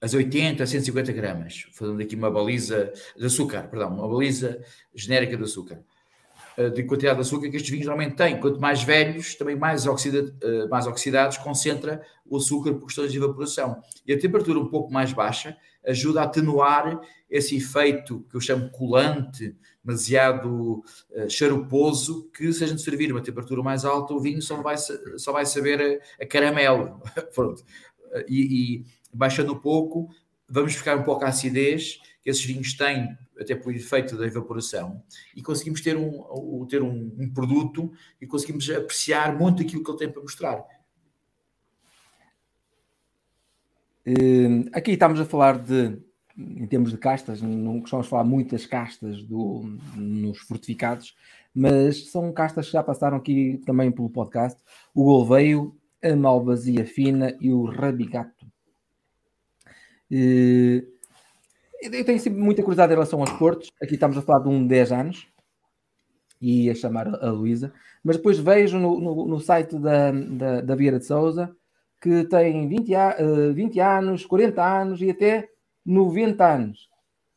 as 80 a 150 gramas, fazendo aqui uma baliza de açúcar, perdão, uma baliza genérica de açúcar. Uh, de quantidade de açúcar que estes vinhos normalmente têm. Quanto mais velhos, também mais, oxida, uh, mais oxidados, concentra o açúcar por questões de evaporação. E a temperatura um pouco mais baixa ajuda a atenuar esse efeito que eu chamo colante, demasiado uh, charuposo, que se a gente servir uma temperatura mais alta, o vinho só vai, só vai saber a, a caramelo. [laughs] Pronto. E, e, baixando um pouco, vamos ficar um pouco a acidez que esses vinhos têm, até por efeito da evaporação, e conseguimos ter um, ter um, um produto e conseguimos apreciar muito aquilo que ele tem para mostrar. Uh, aqui estamos a falar de, em termos de castas, não gostamos de falar muitas castas do, nos fortificados, mas são castas que já passaram aqui também pelo podcast: o Golveio, a Malvazia Fina e o Rabigato. Uh, eu tenho sempre muita curiosidade em relação aos portos. Aqui estamos a falar de um de 10 anos e ia chamar a Luísa, mas depois vejo no, no, no site da, da, da Vieira de Souza que tem 20, uh, 20 anos, 40 anos e até 90 anos.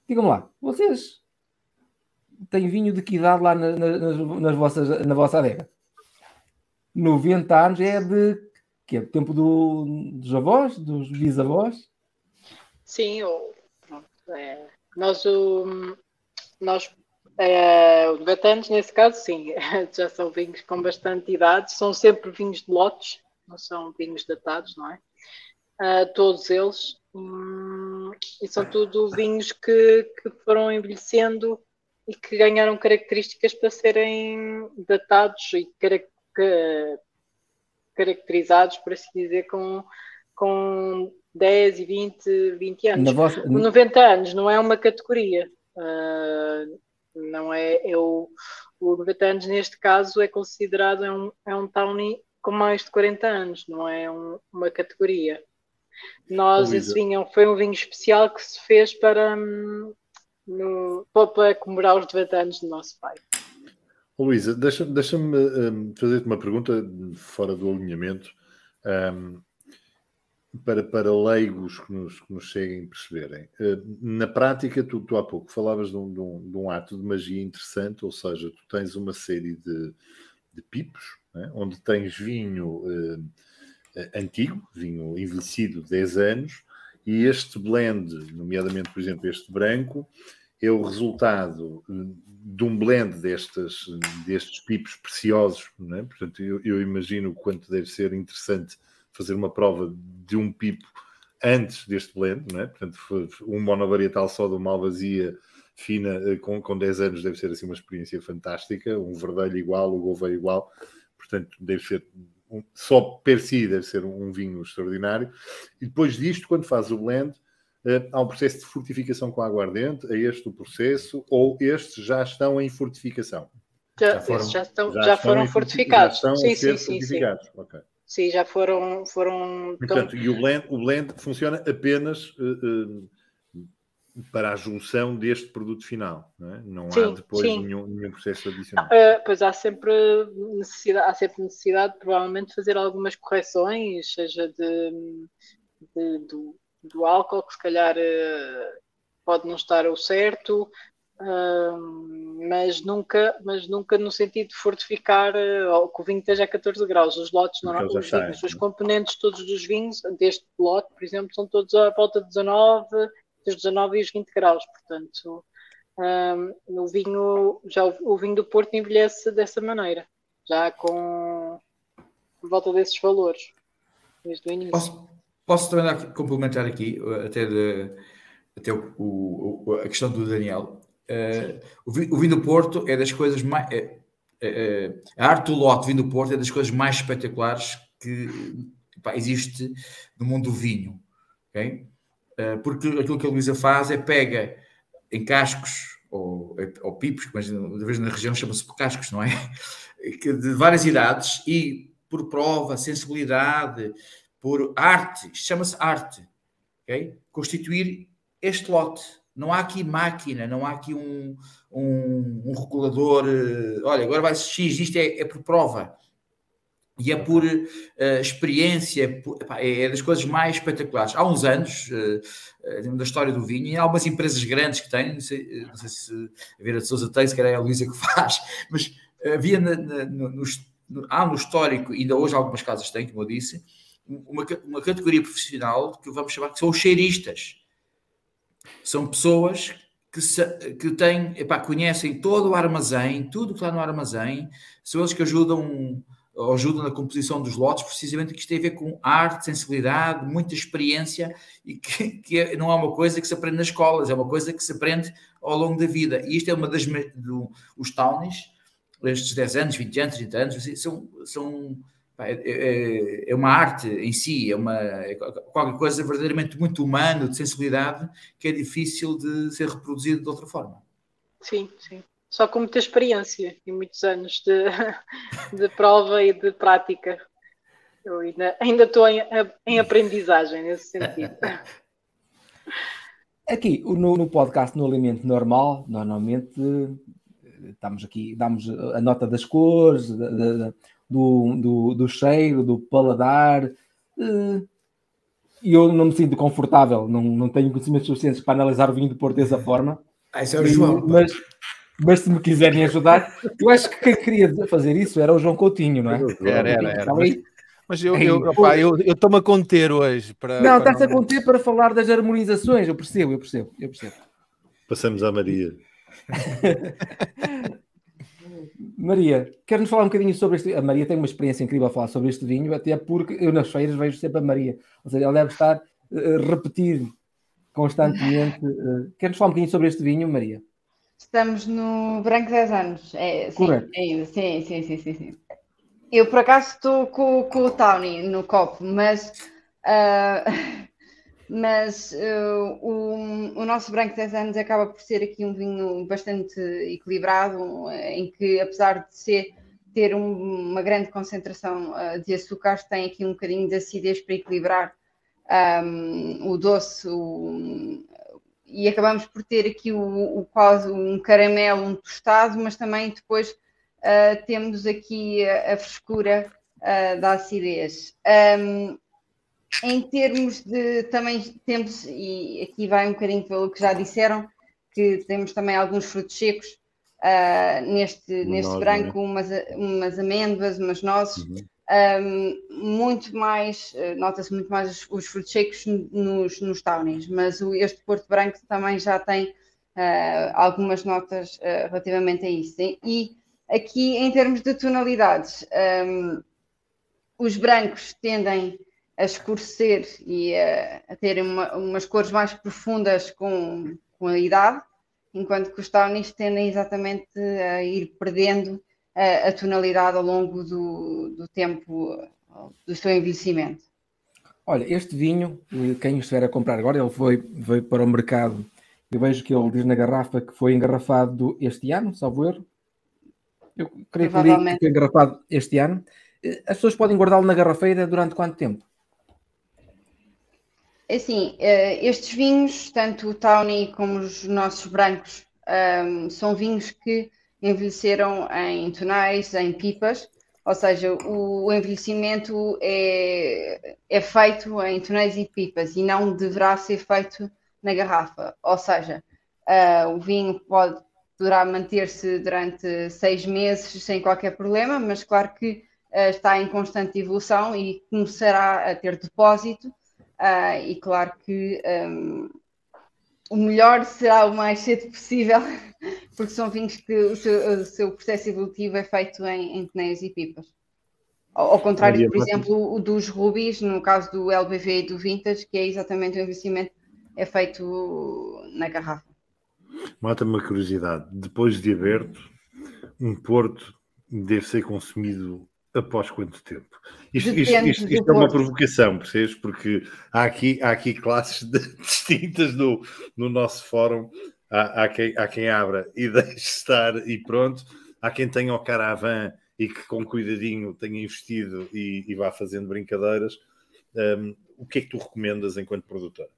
Digam lá, vocês têm vinho de que idade lá na, na, nas, vossas, na vossa adega? 90 anos é de que é tempo do, dos avós, dos bisavós? Sim, o, é, nós, o, nós é, os 90 anos, nesse caso, sim, [laughs] já são vinhos com bastante idade, são sempre vinhos de lotes, não são vinhos datados, não é? Uh, todos eles. Hum, e são tudo vinhos que, que foram envelhecendo e que ganharam características para serem datados e caracterizados, por assim dizer, com, com 10 e 20, 20 anos. Vossa... 90 anos não é uma categoria. Uh, não é, eu, o 90 anos neste caso é considerado é um, é um tawny com mais de 40 anos, não é um, uma categoria. Nós, esse vinho foi um vinho especial que se fez para, hum, no, para comemorar os 90 anos do nosso pai. Luísa, deixa-me deixa um, fazer-te uma pergunta fora do alinhamento um, para, para leigos que nos, que nos cheguem perceberem. Uh, na prática, tu, tu há pouco falavas de um, de, um, de um, ato de magia interessante, ou seja, tu tens uma série de, de pipos né? onde tens vinho eh, antigo, vinho envelhecido 10 anos, e este blend, nomeadamente, por exemplo, este branco, é o resultado eh, de um blend destes, destes pipos preciosos. Né? Portanto, eu, eu imagino quanto deve ser interessante fazer uma prova de um pipo antes deste blend, né? portanto, um monovarietal só de uma alvazia fina eh, com, com 10 anos deve ser assim uma experiência fantástica, um verdelho igual, o gouveia igual, portanto, deve ser um, só per si deve ser um, vinho extraordinário. E depois disto, quando faz o blend, uh, há um processo de fortificação com aguardente, é este o processo, ou estes já estão em fortificação? Já, já foram, já estão, já, já foram fortificados. Já estão sim, sim, fortificados. Sim, sim. Okay. Sim, já foram. foram Portanto, tão... E o blend, o blend funciona apenas. Uh, uh, para a junção deste produto final, não, é? não sim, há depois nenhum, nenhum, processo adicional. Uh, pois há sempre necessidade, há sempre necessidade provavelmente de fazer algumas correções, seja de, de do, do, álcool, que se calhar pode não estar o certo, uh, mas, nunca, mas nunca no sentido de fortificar uh, que o vinho esteja a 14 graus. Os lotes, não, os, vinhos, os componentes todos dos vinhos, deste lote, por exemplo, são todos à volta de 19 dos 19 e os 20 graus, portanto um, o vinho, já o, o, vinho do Porto envelhece dessa maneira, já com volta desses valores, desde o início. Posso, posso também complementar aqui, até, de, até o, o, a questão do Daniel. Uh, o, vinho, o vinho do Porto é das coisas mais. É, é, é, a arte do lote vinho do Porto é das coisas mais espetaculares que pá, existe no mundo do vinho. Okay? Eh, porque aquilo que a Luísa faz é pega em cascos ou, ou pipos, mas de vez na região chama-se cascos, não é? [laughs] De várias idades e por prova, sensibilidade, por arte, chama-se arte, ok? Constituir este lote. Não há aqui máquina, não há aqui um, um, um regulador. Eh, olha, agora vai X, isto é, é por prova e é por uh, experiência, é, é, das coisas mais espetaculares. Há uns anos, uh, da história do vinho, e há algumas empresas grandes que têm, não sei, não sei se a Vera de Souza tem, se calhar é a Luísa que [laughs] faz, mas havia na, na, no, no, há no histórico, ainda hoje algumas casas têm, como eu disse, uma, uma categoria profissional que vamos chamar que são os cheiristas. São pessoas que, se, que têm, epá, conhecem todo o armazém, tudo que está no armazém, são eles que ajudam ajudam na composição dos lotes, precisamente que isto tem a ver com arte, sensibilidade, muita experiência e que, que é, não é uma coisa que se aprende nas escolas, é uma coisa que se aprende ao longo da vida. E isto é uma das. Do, os townies, estes 10 anos, 20 anos, 30 anos, assim, são, são é, é, é, uma arte em si, é, uma, é qualquer coisa verdadeiramente muito humano, de sensibilidade, que é difícil de ser reproduzido de outra forma. Sim, sim. Só com muita experiência e muitos anos de, [laughs] de prova e de prática. Eu ainda, ainda estou em, em aprendizagem nesse sentido. [laughs] Aqui, no, no podcast No Alimento Normal, normalmente estamos aqui, damos a nota das cores, da, da, do, do, do, cheiro, do paladar. Eh, e eu não me sinto confortável, não, não tenho conhecimentos suficientes para analisar o vinho de Porto dessa forma. Ah, isso é o João. Mas, mas se me quiserem ajudar, eu acho que quem queria fazer isso era o João Coutinho, não é? Era, era, era. Mas, mas eu estou-me eu, eu, a conter hoje. Para, não, está-se a conter para falar das harmonizações, eu percebo, eu percebo, eu percebo. Passamos à Maria. [laughs] Maria, quer-nos falar um bocadinho sobre este. A Maria tem uma experiência incrível a falar sobre este vinho, até porque eu nas feiras vejo sempre a Maria. Ou seja, ela deve estar a uh, repetir constantemente. Uh, quer-nos falar um bocadinho sobre este vinho, Maria? Estamos no branco 10 anos. É, sim. É, sim, sim, sim, sim, sim. Eu por acaso estou com, com o Tawny no copo, mas. Uh, [laughs] mas uh, o, o, nosso branco 10 anos acaba por ser aqui um vinho bastante equilibrado, em que apesar de ser, ter um, uma grande concentração uh, de açúcares, tem aqui um bocadinho de acidez para equilibrar um, o doce o, e acabamos por ter aqui o, quase um caramelo, um tostado, mas também depois uh, temos aqui a, a frescura da acidez. Um, em termos de também temos, e aqui vai um bocadinho pelo que já disseram, que temos também alguns frutos secos uh, neste, neste noz, branco, né? umas, umas amêndoas, umas nozes, uhum. um, muito mais, uh, nota-se muito mais os, os, frutos secos nos, nos townies, mas o, este Porto Branco também já tem uh, algumas notas relativamente a isso. E aqui, em termos de tonalidades, um, os brancos tendem a escurecer e a, a ter uma, umas cores mais profundas com, com a idade, enquanto que os townies tendem exatamente a ir perdendo a, a tonalidade ao longo do, do, tempo do seu envelhecimento. Olha, este vinho, quem estiver a comprar agora, ele foi, veio para o mercado. Eu vejo que ele diz na garrafa que foi engarrafado este ano, salvo erro. Eu creio que foi engarrafado este ano. As pessoas podem guardá-lo na garrafeira durante quanto tempo? É assim, eh, estes vinhos, tanto o Tawny como os nossos brancos, um, são vinhos que envelheceram em tonais, em pipas, ou seja, o envelhecimento é, é feito em tonéis e pipas e não deverá ser feito na garrafa. Ou seja, uh, o vinho pode durar manter-se durante seis meses sem qualquer problema, mas claro que uh, está em constante evolução e começará a ter depósito Uh, e claro que um, o melhor será o mais cedo possível, [laughs] porque são vinhos que o seu, o seu processo evolutivo é feito em, em e pipas. Ao, ao contrário, por exemplo, o dos rubis, no caso do LBV e do Vintage, que é exatamente o envelhecimento, é feito na garrafa. Mata-me a curiosidade. Depois de aberto, um porto deve ser consumido após quanto tempo? Isto, isto, isto, isto é uma provocação, percebes? Porque há aqui, há aqui classes de, [laughs] distintas no, no nosso fórum. Há, há, quem, há quem abra e [laughs] deixe estar e pronto. Há quem tenha o caravan e que com cuidadinho tenha investido e, e vá fazendo brincadeiras. Um, o que é que tu recomendas enquanto produtor?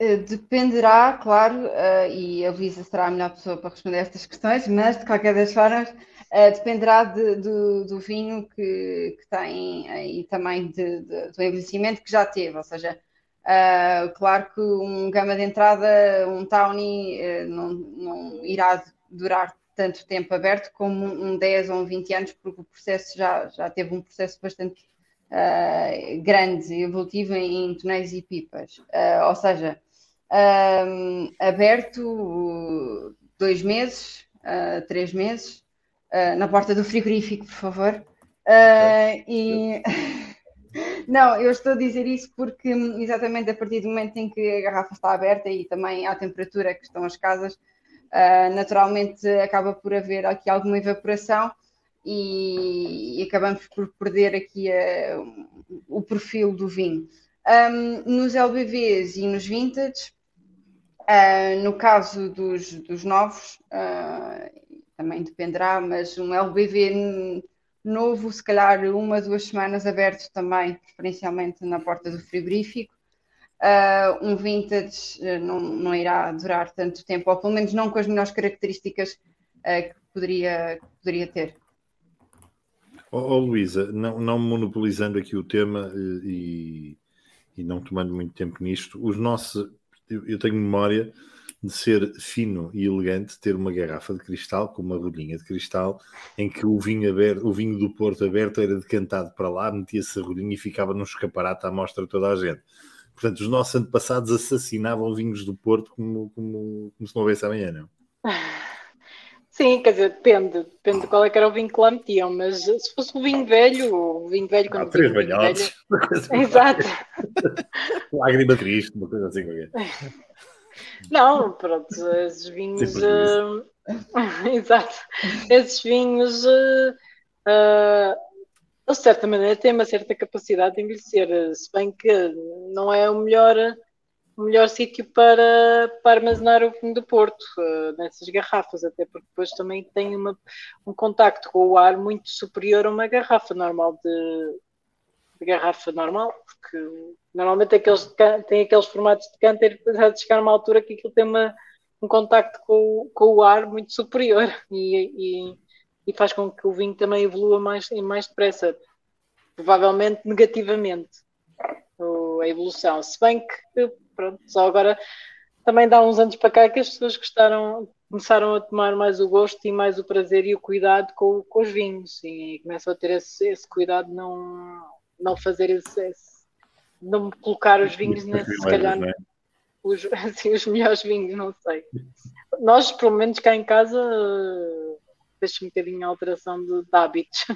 Eh, dependerá, claro, uh, e a Luísa será a melhor pessoa para responder estas questões, mas de qualquer das formas, Uh, dependerá de, do vinho que, que tem e também de, do envelhecimento que já teve. Ou seja, uh, claro que um gama de entrada, um Tawny, uh, não, não irá durar tanto tempo aberto como um 10 ou um 20 anos, porque o processo já, já teve um processo bastante grande e evolutivo em, em tonéis e pipas. Ou seja, aberto dois meses, três meses, na porta do frigorífico, por favor. Okay. E. [laughs] Não, eu estou a dizer isso porque exatamente a partir do momento em que a garrafa está aberta e também à temperatura que estão as casas, uh, naturalmente acaba por haver aqui alguma evaporação e, e acabamos por perder aqui uh, o perfil do vinho. Um, nos LBVs e nos vintage, uh, no caso dos, dos novos, também dependerá, mas um LBV novo, se calhar uma, duas semanas aberto também, preferencialmente na porta do frigorífico. Uh, um vintage uh, não, não irá durar tanto tempo, ou pelo menos não com as melhores características uh, que, poderia, que poderia ter. Oh, oh, Luísa, não, não monopolizando aqui o tema e, e não tomando muito tempo nisto, os nossos, eu, eu tenho memória de ser fino e elegante ter uma garrafa de cristal com uma rolinha de cristal em que o vinho aberto, o vinho do Porto aberto era decantado para lá, metia-se a rolinha e ficava num escaparate à mostra toda a gente. Portanto, os nossos antepassados assassinavam vinhos do Porto como, como, como se não houvesse amanhã, não? [laughs] Sim, quer dizer, depende, depende de qual é que era o vinho que lá metiam, mas se fosse o vinho velho, o vinho velho quando ah, três banhotes. [laughs] Exato. [laughs] Lágrima triste, uma coisa assim qualquer. Não, pronto, esses vinhos. Uh, [laughs] exato. Esses vinhos. Uh, uh, de certa maneira, têm uma certa capacidade de envelhecer, se bem que não é o melhor, o melhor sítio para, para armazenar o vinho do Porto, nessas garrafas, até porque depois também tem uma, um contacto com o ar muito superior a uma garrafa normal de, de garrafa normal, porque normalmente aqueles, têm aqueles formatos de cânter de chegar a uma altura que aquilo tem uma, um contacto com, com o ar muito superior [laughs] e, e, e, faz com que o vinho também evolua mais, mais depressa, provavelmente negativamente a evolução. Se bem que, pronto, só agora também dá uns anos para cá que as pessoas gostaram, começaram a tomar mais o gosto e mais o prazer e o cuidado com, com os vinhos e começam a ter esse, esse cuidado não não fazer esse, esse não colocar os vinhos, né, se calhar é? os, [laughs] assim, os melhores vinhos, não sei. Nós, pelo menos cá em casa, deixa um bocadinho a alteração de, de hábitos.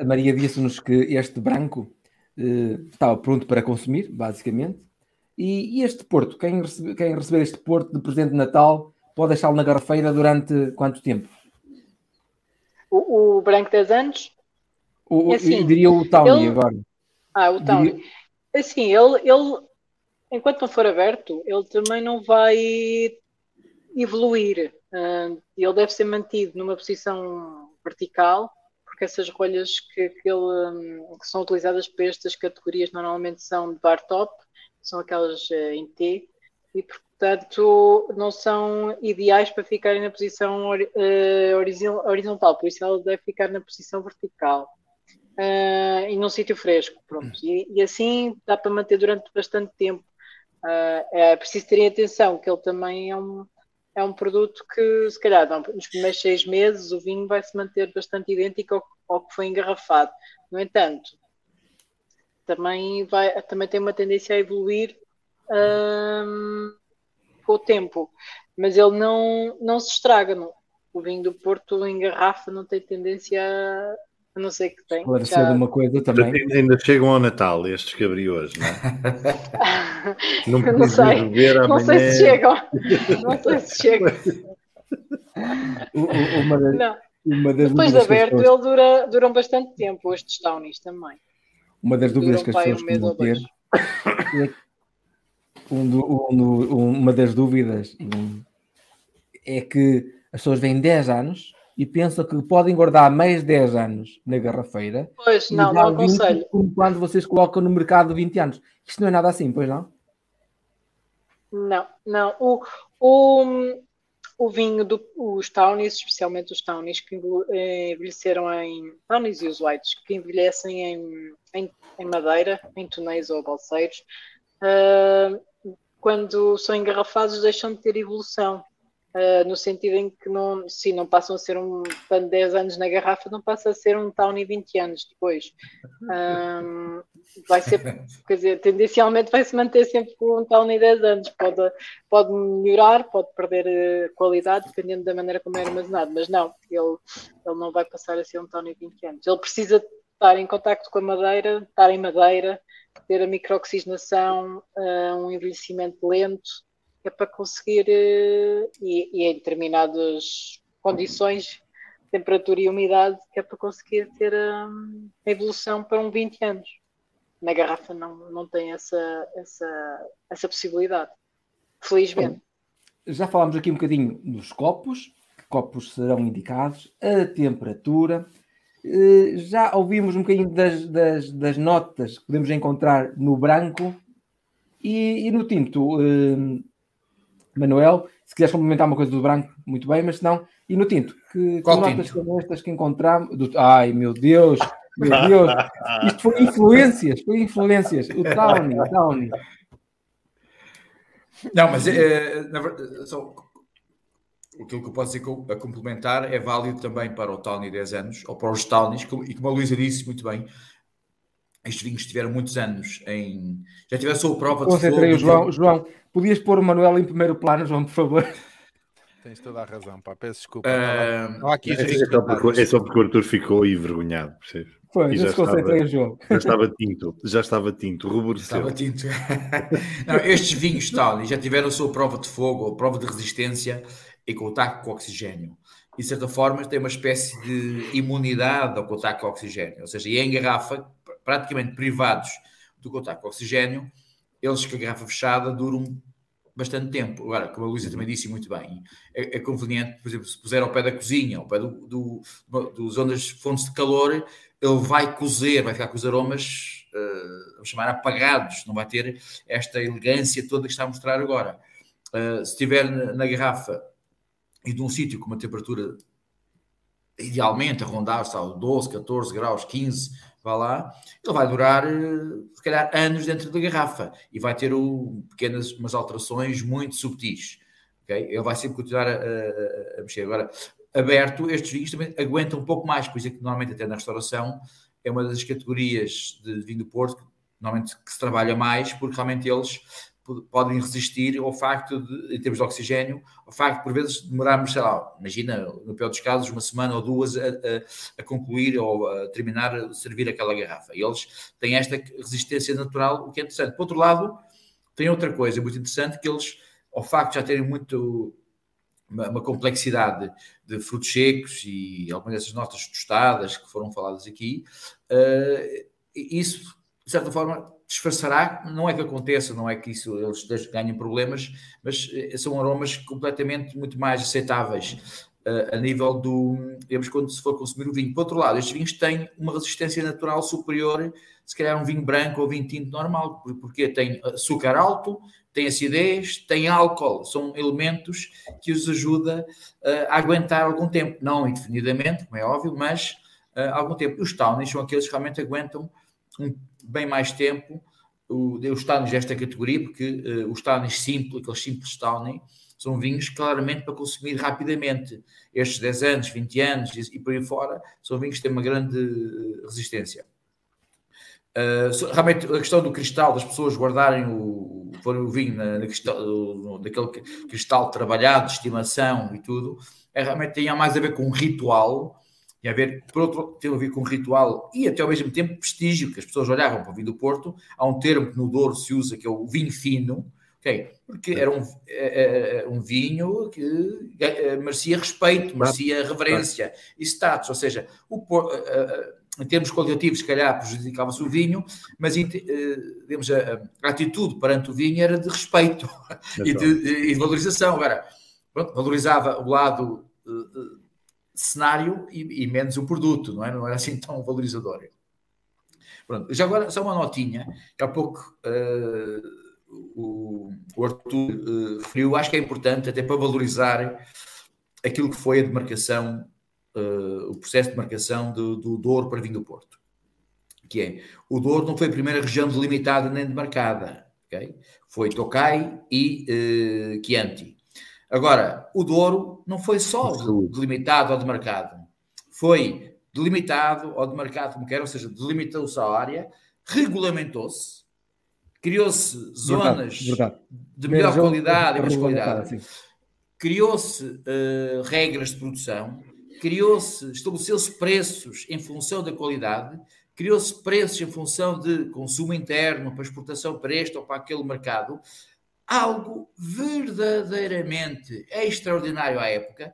A Maria disse-nos que este branco eh, estava pronto para consumir, basicamente. E, e este Porto, quem, recebe, quem receber este Porto de presente de Natal, pode deixá-lo na garrafeira durante quanto tempo? O, o branco 10 anos? O, assim, diria o Townie ele... agora. Ah, o Townie. Diria... Assim, ele, ele, enquanto não for aberto, ele também não vai evoluir. Uh, ele deve ser mantido numa posição vertical, porque essas rolhas que, que, ele, que são utilizadas para estas categorias normalmente são de bar top, são aquelas uh, em T, e portanto não são ideais para ficarem na posição uh, horizontal, por isso ela deve ficar na posição vertical uh, e num sítio fresco. Pronto. E, e, assim dá para manter durante bastante tempo. Uh, é preciso terem atenção que ele também é um, é um produto que, se calhar, nos primeiros seis meses o vinho vai se manter bastante idêntico ao, ao que foi engarrafado. No entanto, também, vai, também tem uma tendência a evoluir um, com o tempo, mas ele não, não se estraga. Não. O vinho do Porto em garrafa não tem tendência a, não ser que tem. Esclarecer já... uma coisa também. Ainda chegam ao Natal estes cabriões, não é? [laughs] não, não sei. Não sei se chegam. Não sei se chegam. uma das, não. Uma das Depois de aberto, pessoas... ele dura, duram bastante tempo, estes Townies também. Uma das dúvidas que as pessoas um vão ter. É, um do, um, uma das dúvidas é que as pessoas vêm 10 anos e pensam que podem guardar mais 10 anos na garrafeira. Pois, não, não aconselho. Como quando vocês colocam no mercado 20 anos. Isto não é nada assim, pois não? Não, não. O, o, o vinho dos Townies, especialmente os Townies que eh, envelheceram em Townies e os Whites, que envelhecem em, em, em madeira, em tonéis ou balseiros, uh, quando são engarrafados deixam de ter evolução Uh, no sentido em que não, sim, não passam a ser um de 10 anos na garrafa, não passa a ser um Townie 20 anos depois. Um, vai ser, [laughs] quer dizer, tendencialmente vai se manter sempre com um Townie 10 anos. Pode, pode melhorar, pode perder uh, qualidade, dependendo da maneira como é armazenado, mas não, ele, ele não vai passar a ser um Townie 20 anos. Ele precisa estar em contacto com a madeira, estar em madeira, ter a microoxigenação, uh, um envelhecimento lento é para conseguir, eh, e, e em determinadas condições, temperatura e umidade, que é para conseguir ter a, a, evolução para um 20 anos. Na garrafa não, não tem essa, essa, essa possibilidade, felizmente. Já falámos aqui um bocadinho dos copos, que copos serão indicados, a temperatura. Eh, já ouvimos um bocadinho das, das, das notas que podemos encontrar no branco e, e no tinto. Eh, Manuel, se quiseres complementar uma coisa do branco, muito bem, mas se não, e no tinto, que, Qual que notas são estas que encontramos? Do, ai meu Deus, meu Deus, [laughs] isto foi influências, foi influências, o Townie, o Townie. Não, mas é, na verdade, só, aquilo que eu posso dizer a complementar é válido também para o Townie 10 anos, ou para os Townies, e como a Luísa disse muito bem, estes vinhos tiveram muitos anos em. Já tiveram a sua prova de fogo. João, João, podias pôr o Manuel em primeiro plano, João, por favor. Tens toda a razão, pá. Peço desculpa. Uh, não, aqui é, só porque, é só porque o Arthur ficou envergonhado, percebes? Foi, já, se concentrei João. Já estava tinto, já estava tinto, ruboreceu. Estava tinto. [laughs] não, estes vinhos tal, já tiveram a sua prova de fogo, ou prova de resistência e contacto com oxigênio. E de certa forma tem uma espécie de imunidade ao contacto com oxigênio. Ou seja, e em garrafa praticamente privados do contacto com oxigênio, eles com a garrafa fechada duram bastante tempo. Agora, como a Luísa também disse muito bem, é, é, conveniente, por exemplo, se puser ao pé da cozinha, ao pé do, do, dos fontes de calor, ele vai cozer, vai ficar com os aromas, uh, vamos chamar, apagados, não vai ter esta elegância toda que está a mostrar agora. Uh, se estiver na, na garrafa e de um sítio com uma temperatura idealmente a rondar, sabe, 12, 14 graus, 15, vá lá, ele vai durar, eh, se calhar, anos dentro da garrafa e vai ter o, pequenas umas alterações muito subtis. Okay? Ele vai sempre continuar a, a, a, mexer. Agora, aberto, estes vinhos também aguentam um pouco mais, por isso é que normalmente até na restauração é uma das categorias de vinho do Porto normalmente que se trabalha mais, porque realmente eles podem resistir ao facto de, em termos de oxigênio, ao facto de por vezes demorarmos, sei lá, imagina, no pior dos casos, uma semana ou duas a, a, a concluir ou a terminar, a servir aquela garrafa. E eles têm esta resistência natural, o que é interessante. Por outro lado, tem outra coisa muito interessante, que eles, ao facto de já terem muito uma, uma complexidade de frutos secos e algumas dessas notas tostadas que foram faladas aqui, uh, isso, de certa forma, disfarçará, não é que aconteça, não é que isso eles ganhem problemas, mas eh, são aromas completamente muito mais aceitáveis uh, a nível do, digamos, quando se for consumir o vinho. Por outro lado, estes vinhos têm uma resistência natural superior, se calhar um vinho branco ou vinho tinto normal, porque tem açúcar alto, tem acidez, tem álcool, são elementos que os ajuda uh, a aguentar algum tempo, não indefinidamente, como é óbvio, mas algum tempo. Os townies são aqueles que realmente aguentam um bem mais tempo o, os townies desta categoria, porque uh, os townies simples, aqueles simples townie, são vinhos claramente para consumir rapidamente. Estes 10 anos, 20 anos e, e por aí fora, são vinhos que têm uma grande eh, resistência. Uh, realmente a questão do cristal, das pessoas guardarem o, o vinho na, na cristal, no, naquele cristal trabalhado, de estimação e tudo, é, realmente tem mais a ver com um ritual e a ver, por outro, tem a ver com ritual e até ao mesmo tempo prestígio, que as pessoas olhavam para o vinho do Porto. Há um termo que no Douro se usa que é o vinho fino, okay? porque era um, é, é, um vinho que é, merecia respeito, merecia reverência e status. Ou seja, o, em termos qualitativos, se calhar prejudicava-se o vinho, mas digamos, a, a, atitude perante o vinho era de respeito [laughs] e de, e de valorização. Agora, pronto, valorizava o lado cenário e, e, menos o produto, não é? Não era assim tão valorizador. Pronto, já agora, só uma notinha, que há pouco uh, o, o Arthur uh, referiu, acho que é importante até para valorizar aquilo que foi a demarcação, uh, o processo de demarcação do, do Douro para vinho do Porto. Que é, o Douro não foi a primeira região delimitada nem demarcada, okay? foi Tokai e uh, Chianti. Agora, o Douro não foi só delimitado ou demarcado, foi delimitado ou demarcado como quer, ou seja, delimitou-se a área, regulamentou-se, criou-se zonas verdade, verdade. de melhor qualidade e mais qualidade, criou-se uh, regras de produção, criou-se, estabeleceu-se preços em função da qualidade, criou-se preços em função de consumo interno, para exportação para este ou para aquele mercado, algo verdadeiramente extraordinário à época,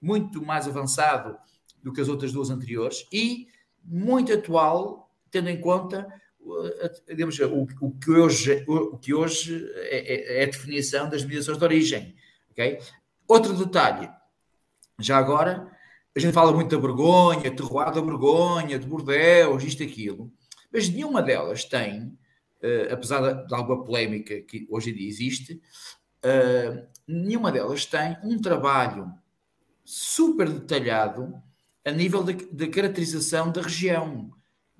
muito mais avançado do que as outras duas anteriores e muito atual, tendo em conta digamos, o, o, que hoje, o que hoje é, é, é a definição das mediações de origem. Okay? Outro detalhe, já agora, a gente fala muito da vergonha, terroir da vergonha, de Bordeaux, isto e aquilo, mas nenhuma delas tem, uh, apesar de alguma polémica que hoje em dia existe, uh, nenhuma delas tem um trabalho super detalhado a nível de caracterização da região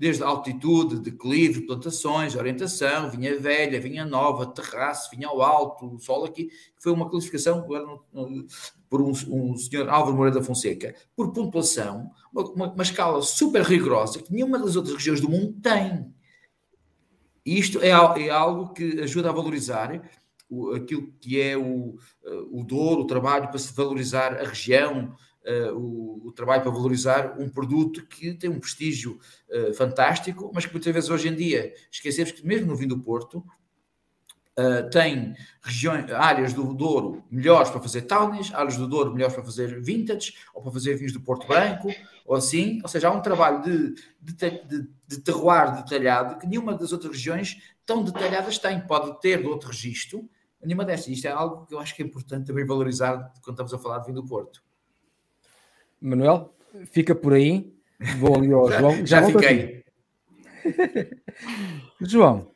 desde altitude, declive, plantações, orientação, vinha velha, vinha nova, terraço, vinha ao alto, sol aqui, foi uma classificação por um, um senhor Álvaro Moreira da Fonseca, por pontuação, uma, uma, escala super rigorosa que nenhuma das outras regiões do mundo tem. Isto é, é algo que ajuda a valorizar o, aquilo que é o, o Douro, o trabalho para se valorizar a região, uh, o, o, trabalho para valorizar um produto que tem um prestígio uh, fantástico, mas que muitas vezes hoje em dia esquecemos que mesmo no vinho do Porto Uh, tem regiões, áreas do Douro melhores para fazer townies, áreas do Douro melhores para fazer vintage, ou para fazer vinhos do Porto Branco, ou assim. Ou seja, há um trabalho de, de, de, de terroir detalhado que nenhuma das outras regiões tão detalhadas tem. Pode ter de outro registro, nenhuma destas. Isto é algo que eu acho que é importante também valorizar quando estamos a falar de vinho do Porto. Manuel, fica por aí. Vou ali ao [laughs] João. Já, já fiquei. [laughs] João,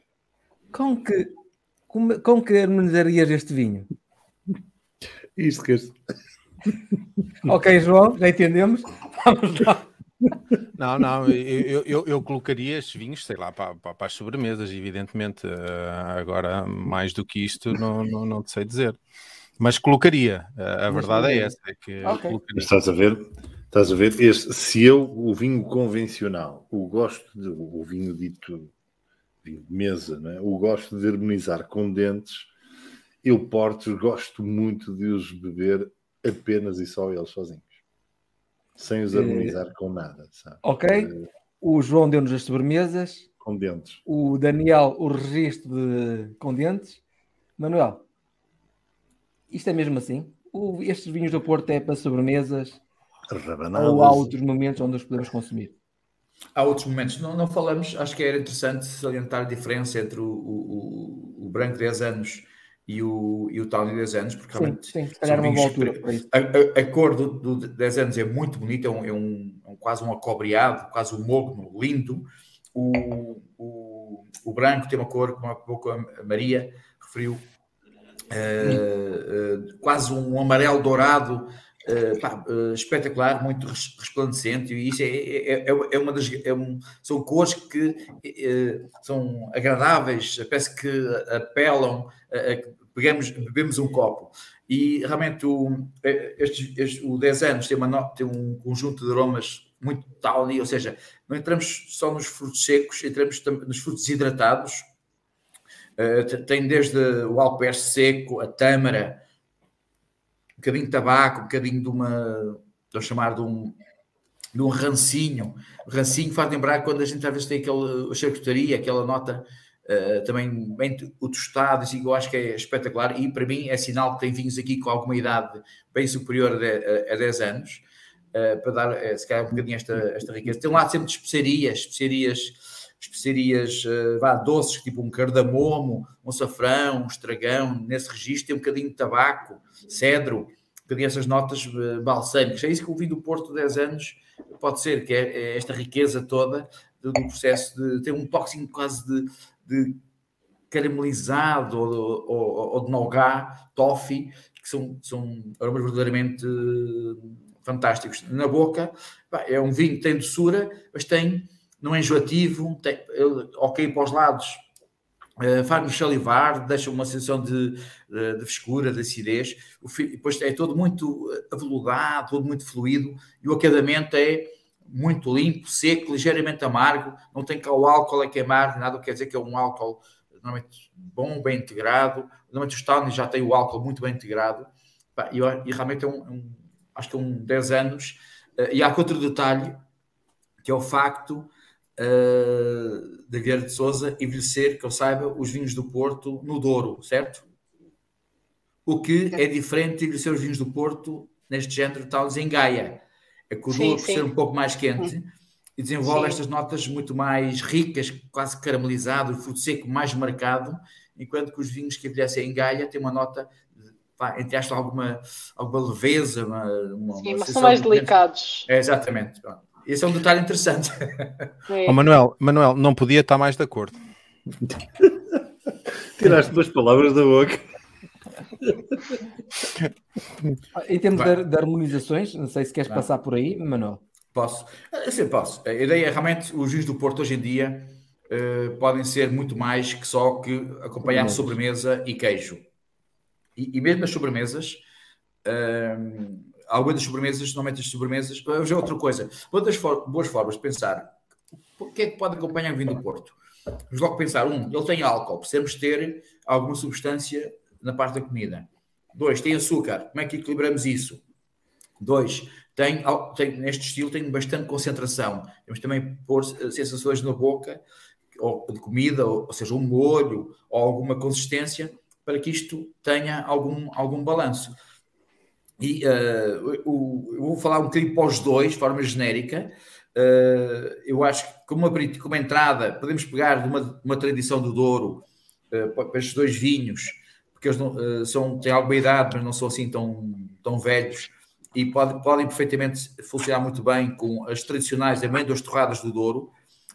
com que, com, com que harmonizarias este vinho? Isto que este. [laughs] ok, João, já entendemos. Vamos lá. Não, não, eu, eu, eu, colocaria estes vinhos, sei lá, para, para, para as sobremesas, evidentemente. Uh, agora, mais do que isto, não, não, não te sei dizer. Mas colocaria, a, verdade é essa. É que okay. Estás a ver? Estás a ver? Este, se eu, o vinho convencional, o gosto de, o vinho dito mesa, né? o gosto de harmonizar com dentes, eu portos gosto muito de os beber apenas e só eles sozinhos. Sem os eh, harmonizar com nada. Sabe? Ok. Eh, o João deu-nos as sobremesas. Com dentes. O Daniel, o registro de com dentes. Manuel, isto é mesmo assim? O, estes vinhos do Porto é para sobremesas? Rabanadas. Ou há outros momentos onde os podemos consumir? Há outros momentos. Não, não falamos, acho que era interessante salientar a diferença entre o, o, o branco 10 anos e o, e o Tawny 10 anos, porque sim, realmente sim, calhar uma boa altura. A, a, a, cor do, do 10 anos é muito bonita, é, um, é um, é um quase um acobreado, quase um mogno lindo. O, o, o branco tem uma cor, como há pouco a Maria referiu, uh, quase um amarelo dourado, uh, pá, espetacular, muito resplandecente, e isso é, é, é, é uma das. É um, são cores que são agradáveis, parece que apelam, pegamos, bebemos um copo. E realmente o, este, este, o 10 anos tem, uma, tem um conjunto de aromas muito tawny, ou seja, não entramos só nos frutos secos, entramos nos frutos hidratados, Uh, tem desde o alpeste seco, a tâmara, bocadinho de tabaco, um bocadinho de uma, a chamar de um, de um rancinho. O rancinho faz lembrar quando a gente às vezes tem aquela charcutaria, aquela nota uh, também bem o tostado, assim, eu acho que é espetacular e para mim é sinal que tem vinhos aqui com alguma idade bem superior a, a, a 10 anos, uh, para dar, uh, se calhar, um bocadinho esta, esta riqueza. Tem um lado sempre de especiarias, especiarias especiarias uh, vá, doces, tipo um cardamomo, um safrão, um estragão, nesse registro tem um bocadinho de tabaco, cedro, bocadinho essas notas uh, balsâmicas. É isso que o vinho do Porto 10 anos pode ser, que é, é esta riqueza toda do, do, processo de ter um toque quase de, de caramelizado ou, ou, ou de nougat, toffee, que são, são aromas verdadeiramente fantásticos. Na boca, é um vinho que tem doçura, mas tem não é enjoativo, tem, ok para os lados, Uh, faz-nos salivar, deixa uma sensação de, de, frescura, de acidez. O, depois é todo muito aveludado, todo muito fluido e o acabamento é muito limpo, seco, ligeiramente amargo. Não tem cá o álcool é que é amargo, nada quer dizer que é um álcool normalmente bom, bem integrado. Normalmente os Townies já têm o álcool muito bem integrado e, e realmente é um, um, acho que é um 10 anos. Uh, e há outro detalhe que é o facto uh, da Vieira de Souza envelhecer, que eu saiba, os vinhos do Porto no Douro, certo? O que é diferente de envelhecer os vinhos do Porto neste género de Townies em Gaia. É o Douro, por ser um pouco mais quente, e desenvolve sim. estas notas muito mais ricas, quase caramelizado, o fruto seco mais marcado, enquanto que os vinhos que envelhecem em Gaia têm uma nota pá, entre aspas, alguma, alguma leveza, uma, uma, Sim, mas são mais delicados. É, exatamente. Esse é um detalhe interessante. Oh, Manuel, Manuel, não podia estar mais de acordo. [laughs] Tiraste duas palavras da boca. em termos de, de, harmonizações, não sei se queres não. passar por aí, Manuel. Posso. Sim, posso. A ideia é realmente os vinhos do Porto hoje em dia uh, podem ser muito mais que só que acompanhar sobremesa e queijo. E, e mesmo as sobremesas, uh, algumas das sobremesas, normalmente as sobremesas, já é outra coisa. Das for boas formas de pensar o que é que pode acompanhar o vinho do Porto? Vamos logo pensar, um, ele tem álcool, precisamos ter alguma substância na parte da comida. Dois, tem açúcar, como é que equilibramos isso? Dois, tem, tem, neste estilo tem bastante concentração. Temos também pôr eh, sensações na boca, ou de comida, ou, ou seja, um molho, ou alguma consistência, para que isto tenha algum, algum balanço. E uh, eu vou falar um bocadinho para os dois, de forma genérica. Uh, eu acho que, como uma, como entrada, podemos pegar de uma, uma tradição do Douro uh, para estes dois vinhos, porque eles não, são, têm alguma idade, mas não são assim tão, tão velhos e pode, podem perfeitamente funcionar muito bem com as tradicionais amêndoas torradas do Douro,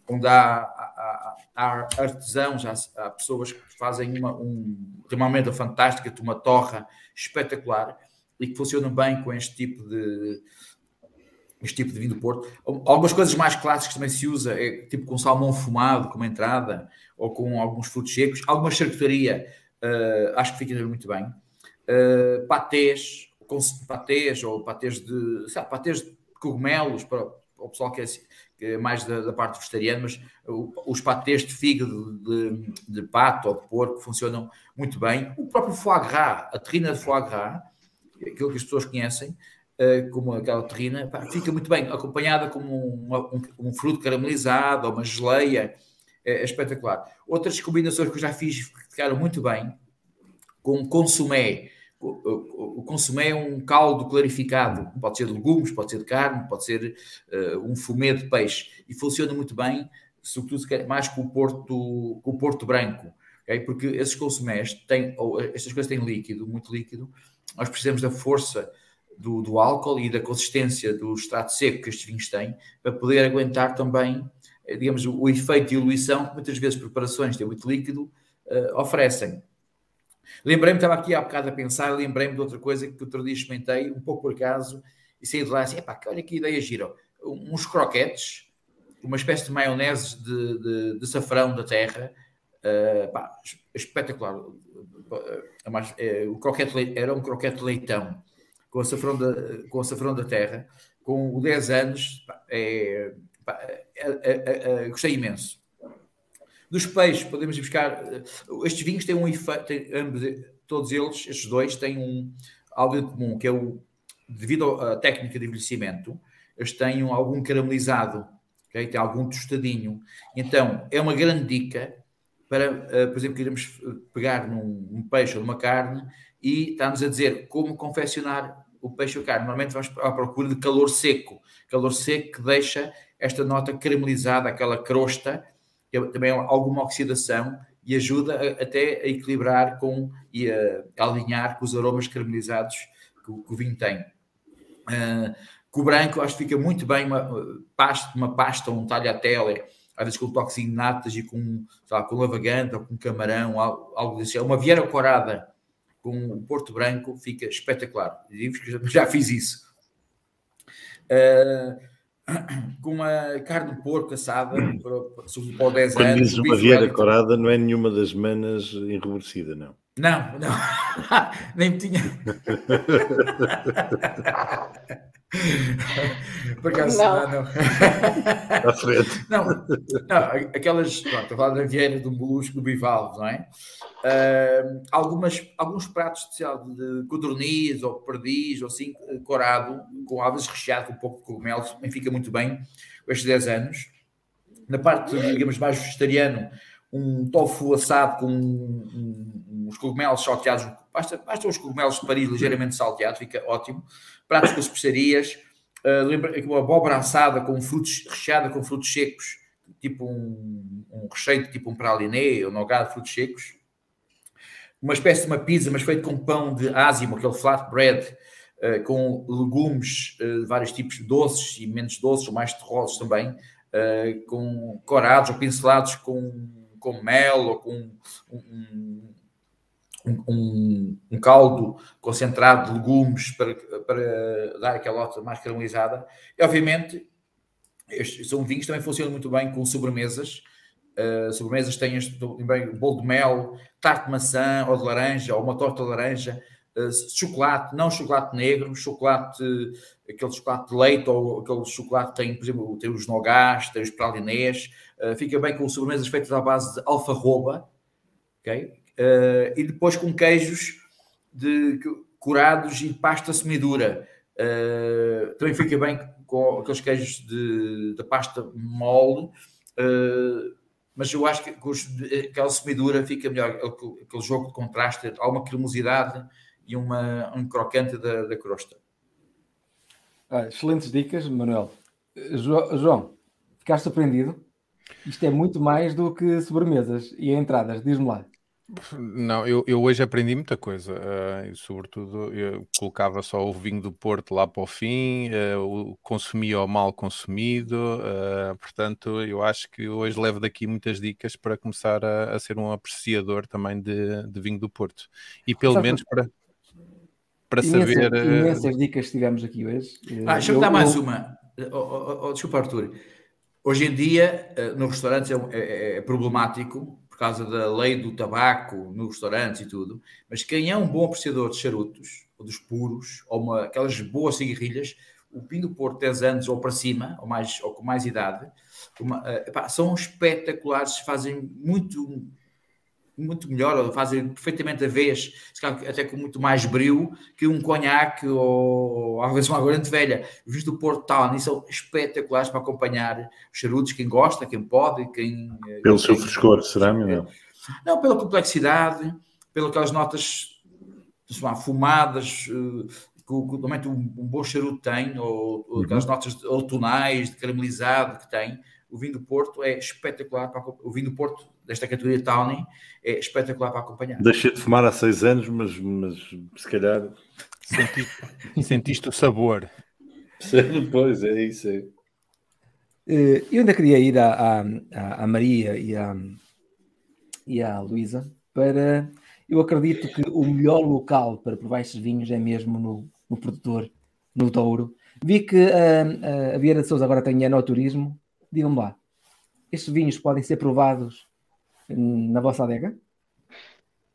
onde há, há, há artesãos, há, há, pessoas que fazem uma, um, uma amêndoa fantástica, uma torra espetacular e que funcionam bem com este tipo de este tipo de vinho do Porto. Algumas coisas mais clássicas também se usa, é tipo com salmão fumado como entrada, ou com alguns frutos secos. Alguma charcutaria, uh, acho que fica muito bem. Uh, patês, com patês ou patês de, sabe, patês de cogumelos para o pessoal que é, que é mais da, da, parte vegetariana, mas os patês de fígado, de, de, pato ou de porco funcionam muito bem. O próprio foie gras, a terrina de foie gras, aquilo que as pessoas conhecem, uh, como aquela terrina, pá, fica muito bem, acompanhada como um, um, um fruto caramelizado ou uma geleia, é, é, espetacular. Outras combinações que eu já fiz ficaram muito bem, com consumé, o consumé é um caldo clarificado, pode ser de legumes, pode ser de carne, pode ser uh, um fumê de peixe, e funciona muito bem, sobretudo mais com o porto, com o porto branco, okay? porque esses consumés têm, ou estas coisas têm líquido, muito líquido, nós precisamos da força do, do álcool e da consistência do extrato seco que estes vinhos têm, para poder aguentar também, eh, digamos, o, o efeito de diluição que muitas vezes preparações de muito líquido uh, oferecem. Lembrei-me, estava aqui há bocado a pensar, lembrei-me de outra coisa que outro dia experimentei, um pouco por acaso, e saí de lá assim, epá, olha que ideia gira, uns croquetes, uma espécie de maionese de, de, de safrão da terra, uh, pá, espetacular. É, o croquete era um croquete leitão, com a safrão da, com a safrão da terra, com 10 anos, pá, é, pá, é, é, gostei imenso. Dos peixes, podemos buscar. Eh, estes vinhos têm um efeito, todos eles, estes dois, têm um, algo em comum, que é o. Devido à técnica de envelhecimento, eles têm algum caramelizado, okay? tem algum tostadinho. Então, é uma grande dica para, uh, por exemplo, queremos pegar num, peixe ou numa carne e está-nos a dizer como confeccionar o peixe ou a carne. Normalmente vamos à procura de calor seco, calor seco que deixa esta nota caramelizada, aquela crosta também alguma oxidação e ajuda a, até a equilibrar com e a, a, alinhar com os aromas caramelizados que, que o vinho tem. Uh, com o branco, acho que fica muito bem uma pasta, uma pasta um tagliatelle, às vezes com de natas e com, lá, com lavagante ou com camarão, algo, algo desse. Uma vieira corada com o Porto Branco fica espetacular. Já fiz isso. Uh, com uma carne de porco assada, para, sobretudo para o 10 Quando anos. dizes uma vieira corada, não é nenhuma das manas enrubescida, não. Não, não. [laughs] Nem me tinha. [laughs] Por acaso, Não. não, não. [laughs] À frente. Não, não, aquelas. Pronto, estou a falar da vieira, do molusco, do bivalve, não é? Ah, algumas, alguns pratos especial de codorniz ou perdiz ou assim, corado, com alves recheado com um pouco de cogumelo, também fica muito bem com estes 10 anos. Na parte, digamos, mais vegetariano, um tofu assado com um- um- uns cogumelos salteados, basta, basta os cogumelos de Paris ligeiramente salteados, fica ótimo. Pratos com especiarias, ah, lembra, uma abóbora assada com frutos, recheada com frutos secos, tipo um, um recheio tipo um praliné ou nogada de frutos secos. Uma espécie de uma pizza, mas feito com pão de ázimo, aquele flatbread, ah, com legumes, ah, de vários tipos doces e menos doces, ou mais terrosos também, ah, com corados ou pincelados com, com mel ou com um, um- um- um caldo concentrado de legumes para, para dar aquela nota mais caramelizada. E, obviamente, estes são vinhos que também funcionam muito bem com sobremesas. Uh, sobremesas têm este bem, bolo de mel, tarte de maçã ou de laranja, ou uma torta de laranja, uh, chocolate, não chocolate negro, chocolate, aquele chocolate de leite, ou aquele chocolate que tem, por exemplo, tem os nogás, tem os pralinés, uh, fica bem com sobremesas feitas à base de alfarroba, ok? Uh, e depois com queijos de curados e pasta semidura. Uh, também fica bem com aqueles queijos de, de pasta mole, uh, mas eu acho que com os, aquela semidura fica melhor, aquele, jogo de contraste, há uma cremosidade e uma, um crocante da, da crosta. Ah, excelentes dicas, Manuel. Jo João, ficaste surpreendido? Isto é muito mais do que sobremesas e entradas, diz-me lá. Não, eu, eu hoje aprendi muita coisa, uh, e sobretudo eu colocava só o vinho do Porto lá para o fim, uh, o consumia o mal consumido, uh, portanto eu acho que hoje levo daqui muitas dicas para começar a, a ser um apreciador também de, de vinho do Porto, e pelo Sabe menos para, para Imensas, saber... uh, imensas dicas que tivemos aqui hoje. Ah, deixa-me Eu- dar mais eu- uma. Oh, oh, oh, desculpa, Arthur. Hoje em dia, nos restaurantes é, um- é- é problemático causa da lei do tabaco nos restaurantes e tudo, mas quem é um bom apreciador de charutos, ou dos puros, ou uma, aquelas boas cigarrilhas, o Pinho do Porto 10 anos ou para cima, ou, mais, ou com mais idade, uma, eh, epá, são espetaculares, fazem muito muito melhor, ou fazem perfeitamente a vez, até com muito mais brilho que um conhaque ou às vezes uma grande velha. Os vinhos do Porto Town são espetaculares para acompanhar os charutos, quem gosta, quem pode, quem... eh, Pelo seu quem- frescor, será, Manuel? Não, pela complexidade, pelas notas lá, fumadas eh, que normalmente um, um bom charuto tem, ou, ou aquelas notas outonais, de caramelizado que tem. O vinho do Porto é espetacular para o vinho do Porto desta categoria Tawny é espetacular para acompanhar. Deixei de fumar há seis anos, mas, mas se calhar. Sentiste, sentiste o sabor. Pois, é isso. É. Eh, Eu ainda queria ir à, à- Maria e à, e à Luísa para. Eu acredito que o melhor local para provar estes vinhos é mesmo no, no produtor, no Douro. Vi que ah, ah, a Vieira de Souza agora tem enoturismo. Digam-me lá, estes vinhos podem ser provados na vossa adega?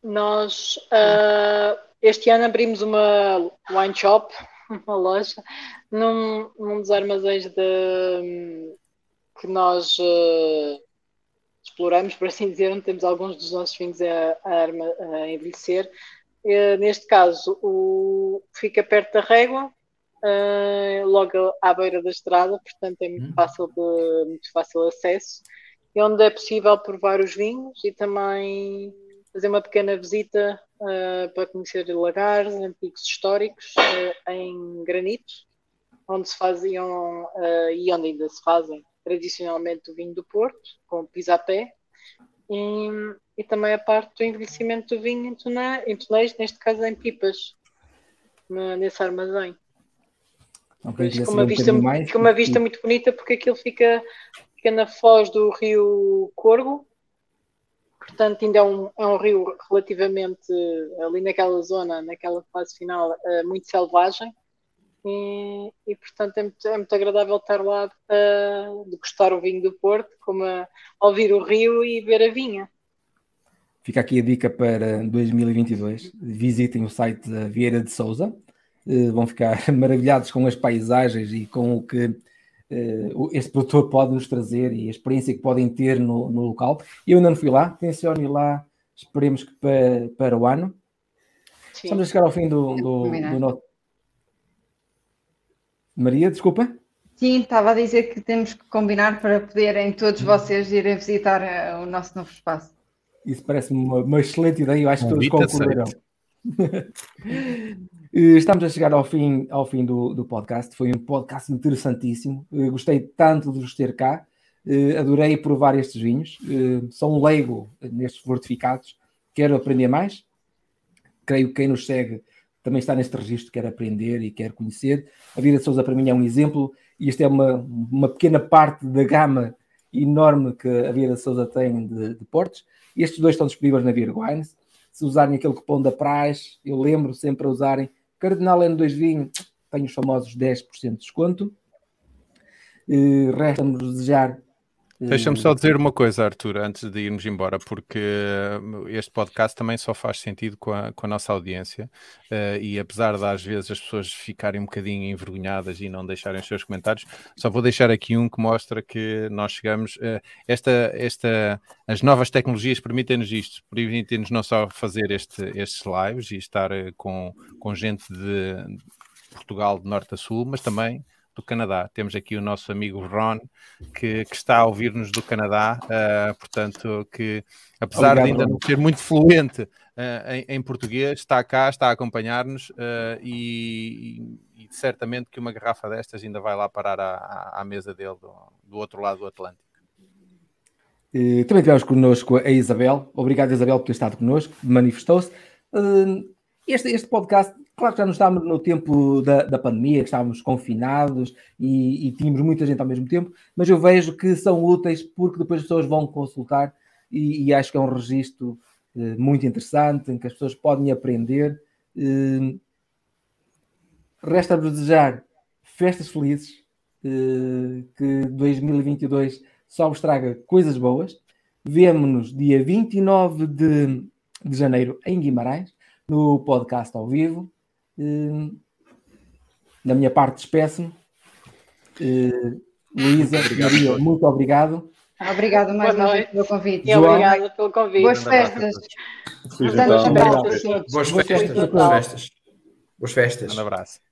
Nós ah, este ano abrimos uma wine shop, [laughs] uma loja, num, num dos armazéns de, que nós ah, exploramos, por assim dizer, onde temos alguns dos nossos vinhos a, a a envelhecer. Eh, neste caso, o, fica perto da régua, logo à beira da estrada, portanto é muito Hum. fácil, de, muito fácil acesso, e onde é possível provar os vinhos e também fazer uma pequena visita ah, para conhecer lagares antigos históricos ah, em granito, onde se faziam ah, e onde ainda se fazem tradicionalmente o vinho do Porto, com pisapé, e, e também a parte do envelhecimento do vinho em, tonéis, neste caso em pipas, na- nesse armazém. Quiser com uma, um vista, bocadinho muito- mais, com uma vista muito bonita porque aquilo fica, fica na foz do rio Corgo, portanto ainda é um, é um rio relativamente ali naquela zona, naquela fase final, eh, muito selvagem, e, e, portanto é muito, é muito, agradável estar lá a degustar o vinho do Porto, como a, ouvir o rio e ver a vinha. Fica aqui a dica para 2022. Visitem o site da Vieira de Souza. Vão ficar [laughs] maravilhados com as paisagens e com o que este produtor pode nos trazer e a experiência que podem ter no, no local. Eu ainda não fui lá, tenciono ir lá, esperemos que para, para o ano. Sim. Estamos a chegar ao fim do, do, do nosso. Maria, desculpa. Sim, estava a dizer que temos que combinar para poderem todos vocês irem visitar uh, o nosso novo espaço. Isso parece-me uma, uma, excelente ideia, eu acho que todos concordarão. [laughs] Estamos a chegar ao fim, ao fim do, do podcast. Foi um podcast interessantíssimo. Gostei tanto de vos ter cá. Adorei provar estes vinhos. Sou um leigo nestes fortificados. Quero aprender mais. Creio que quem nos segue também está neste registro, quer aprender e quer conhecer. A Vida de Souza para mim é um exemplo e esta é uma, uma pequena parte da gama enorme que a Vida de Souza tem de, de portos. Estes dois estão disponíveis na Virgwines. Se usarem aquele cupom da Praxe, eu lembro sempre a usarem Cardinal N2 Vinho, tenho os famosos 10% de desconto. Resta-nos desejar Deixa-me só dizer uma coisa, Arthur, antes de irmos embora, porque uh, este podcast também só faz sentido com a, com a nossa audiência uh, e apesar de às vezes as pessoas ficarem um bocadinho envergonhadas e não deixarem os seus comentários, só vou deixar aqui um que mostra que nós chegamos. Uh, esta, esta, as novas tecnologias permitem-nos isto, permitem-nos não só fazer este, estes lives e estar com, com gente de Portugal de norte a sul, mas também do Canadá. Temos aqui o nosso amigo Ron, que, que está a ouvir-nos do Canadá, uh, portanto, que apesar Obrigado, de ainda Ron. não ser muito fluente uh, em, em, português, está cá, está a acompanhar-nos uh, e, e, certamente que uma garrafa destas ainda vai lá parar à, à mesa dele do, do, outro lado do Atlântico. também tivemos connosco a Isabel. Obrigado, Isabel, por ter estado connosco, manifestou-se. Este, este podcast Claro que já não estávamos no tempo da, da pandemia, que estávamos confinados e, e, tínhamos muita gente ao mesmo tempo, mas eu vejo que são úteis porque depois as pessoas vão consultar e, e acho que é um registro eh, muito interessante em que as pessoas podem aprender. Eh, Resta-vos desejar festas felizes, eh, que 2022 só vos traga coisas boas. Vemo-nos dia 29 de, de janeiro em Guimarães, no podcast ao vivo. Uh, da minha parte, despeço-me. Uh, Luísa, Maria, muito obrigado. Obrigado mais uma vez pelo convite. Obrigada pelo convite. Boas festas. Boas festas. Boas festas. Boas festas. Um abraço.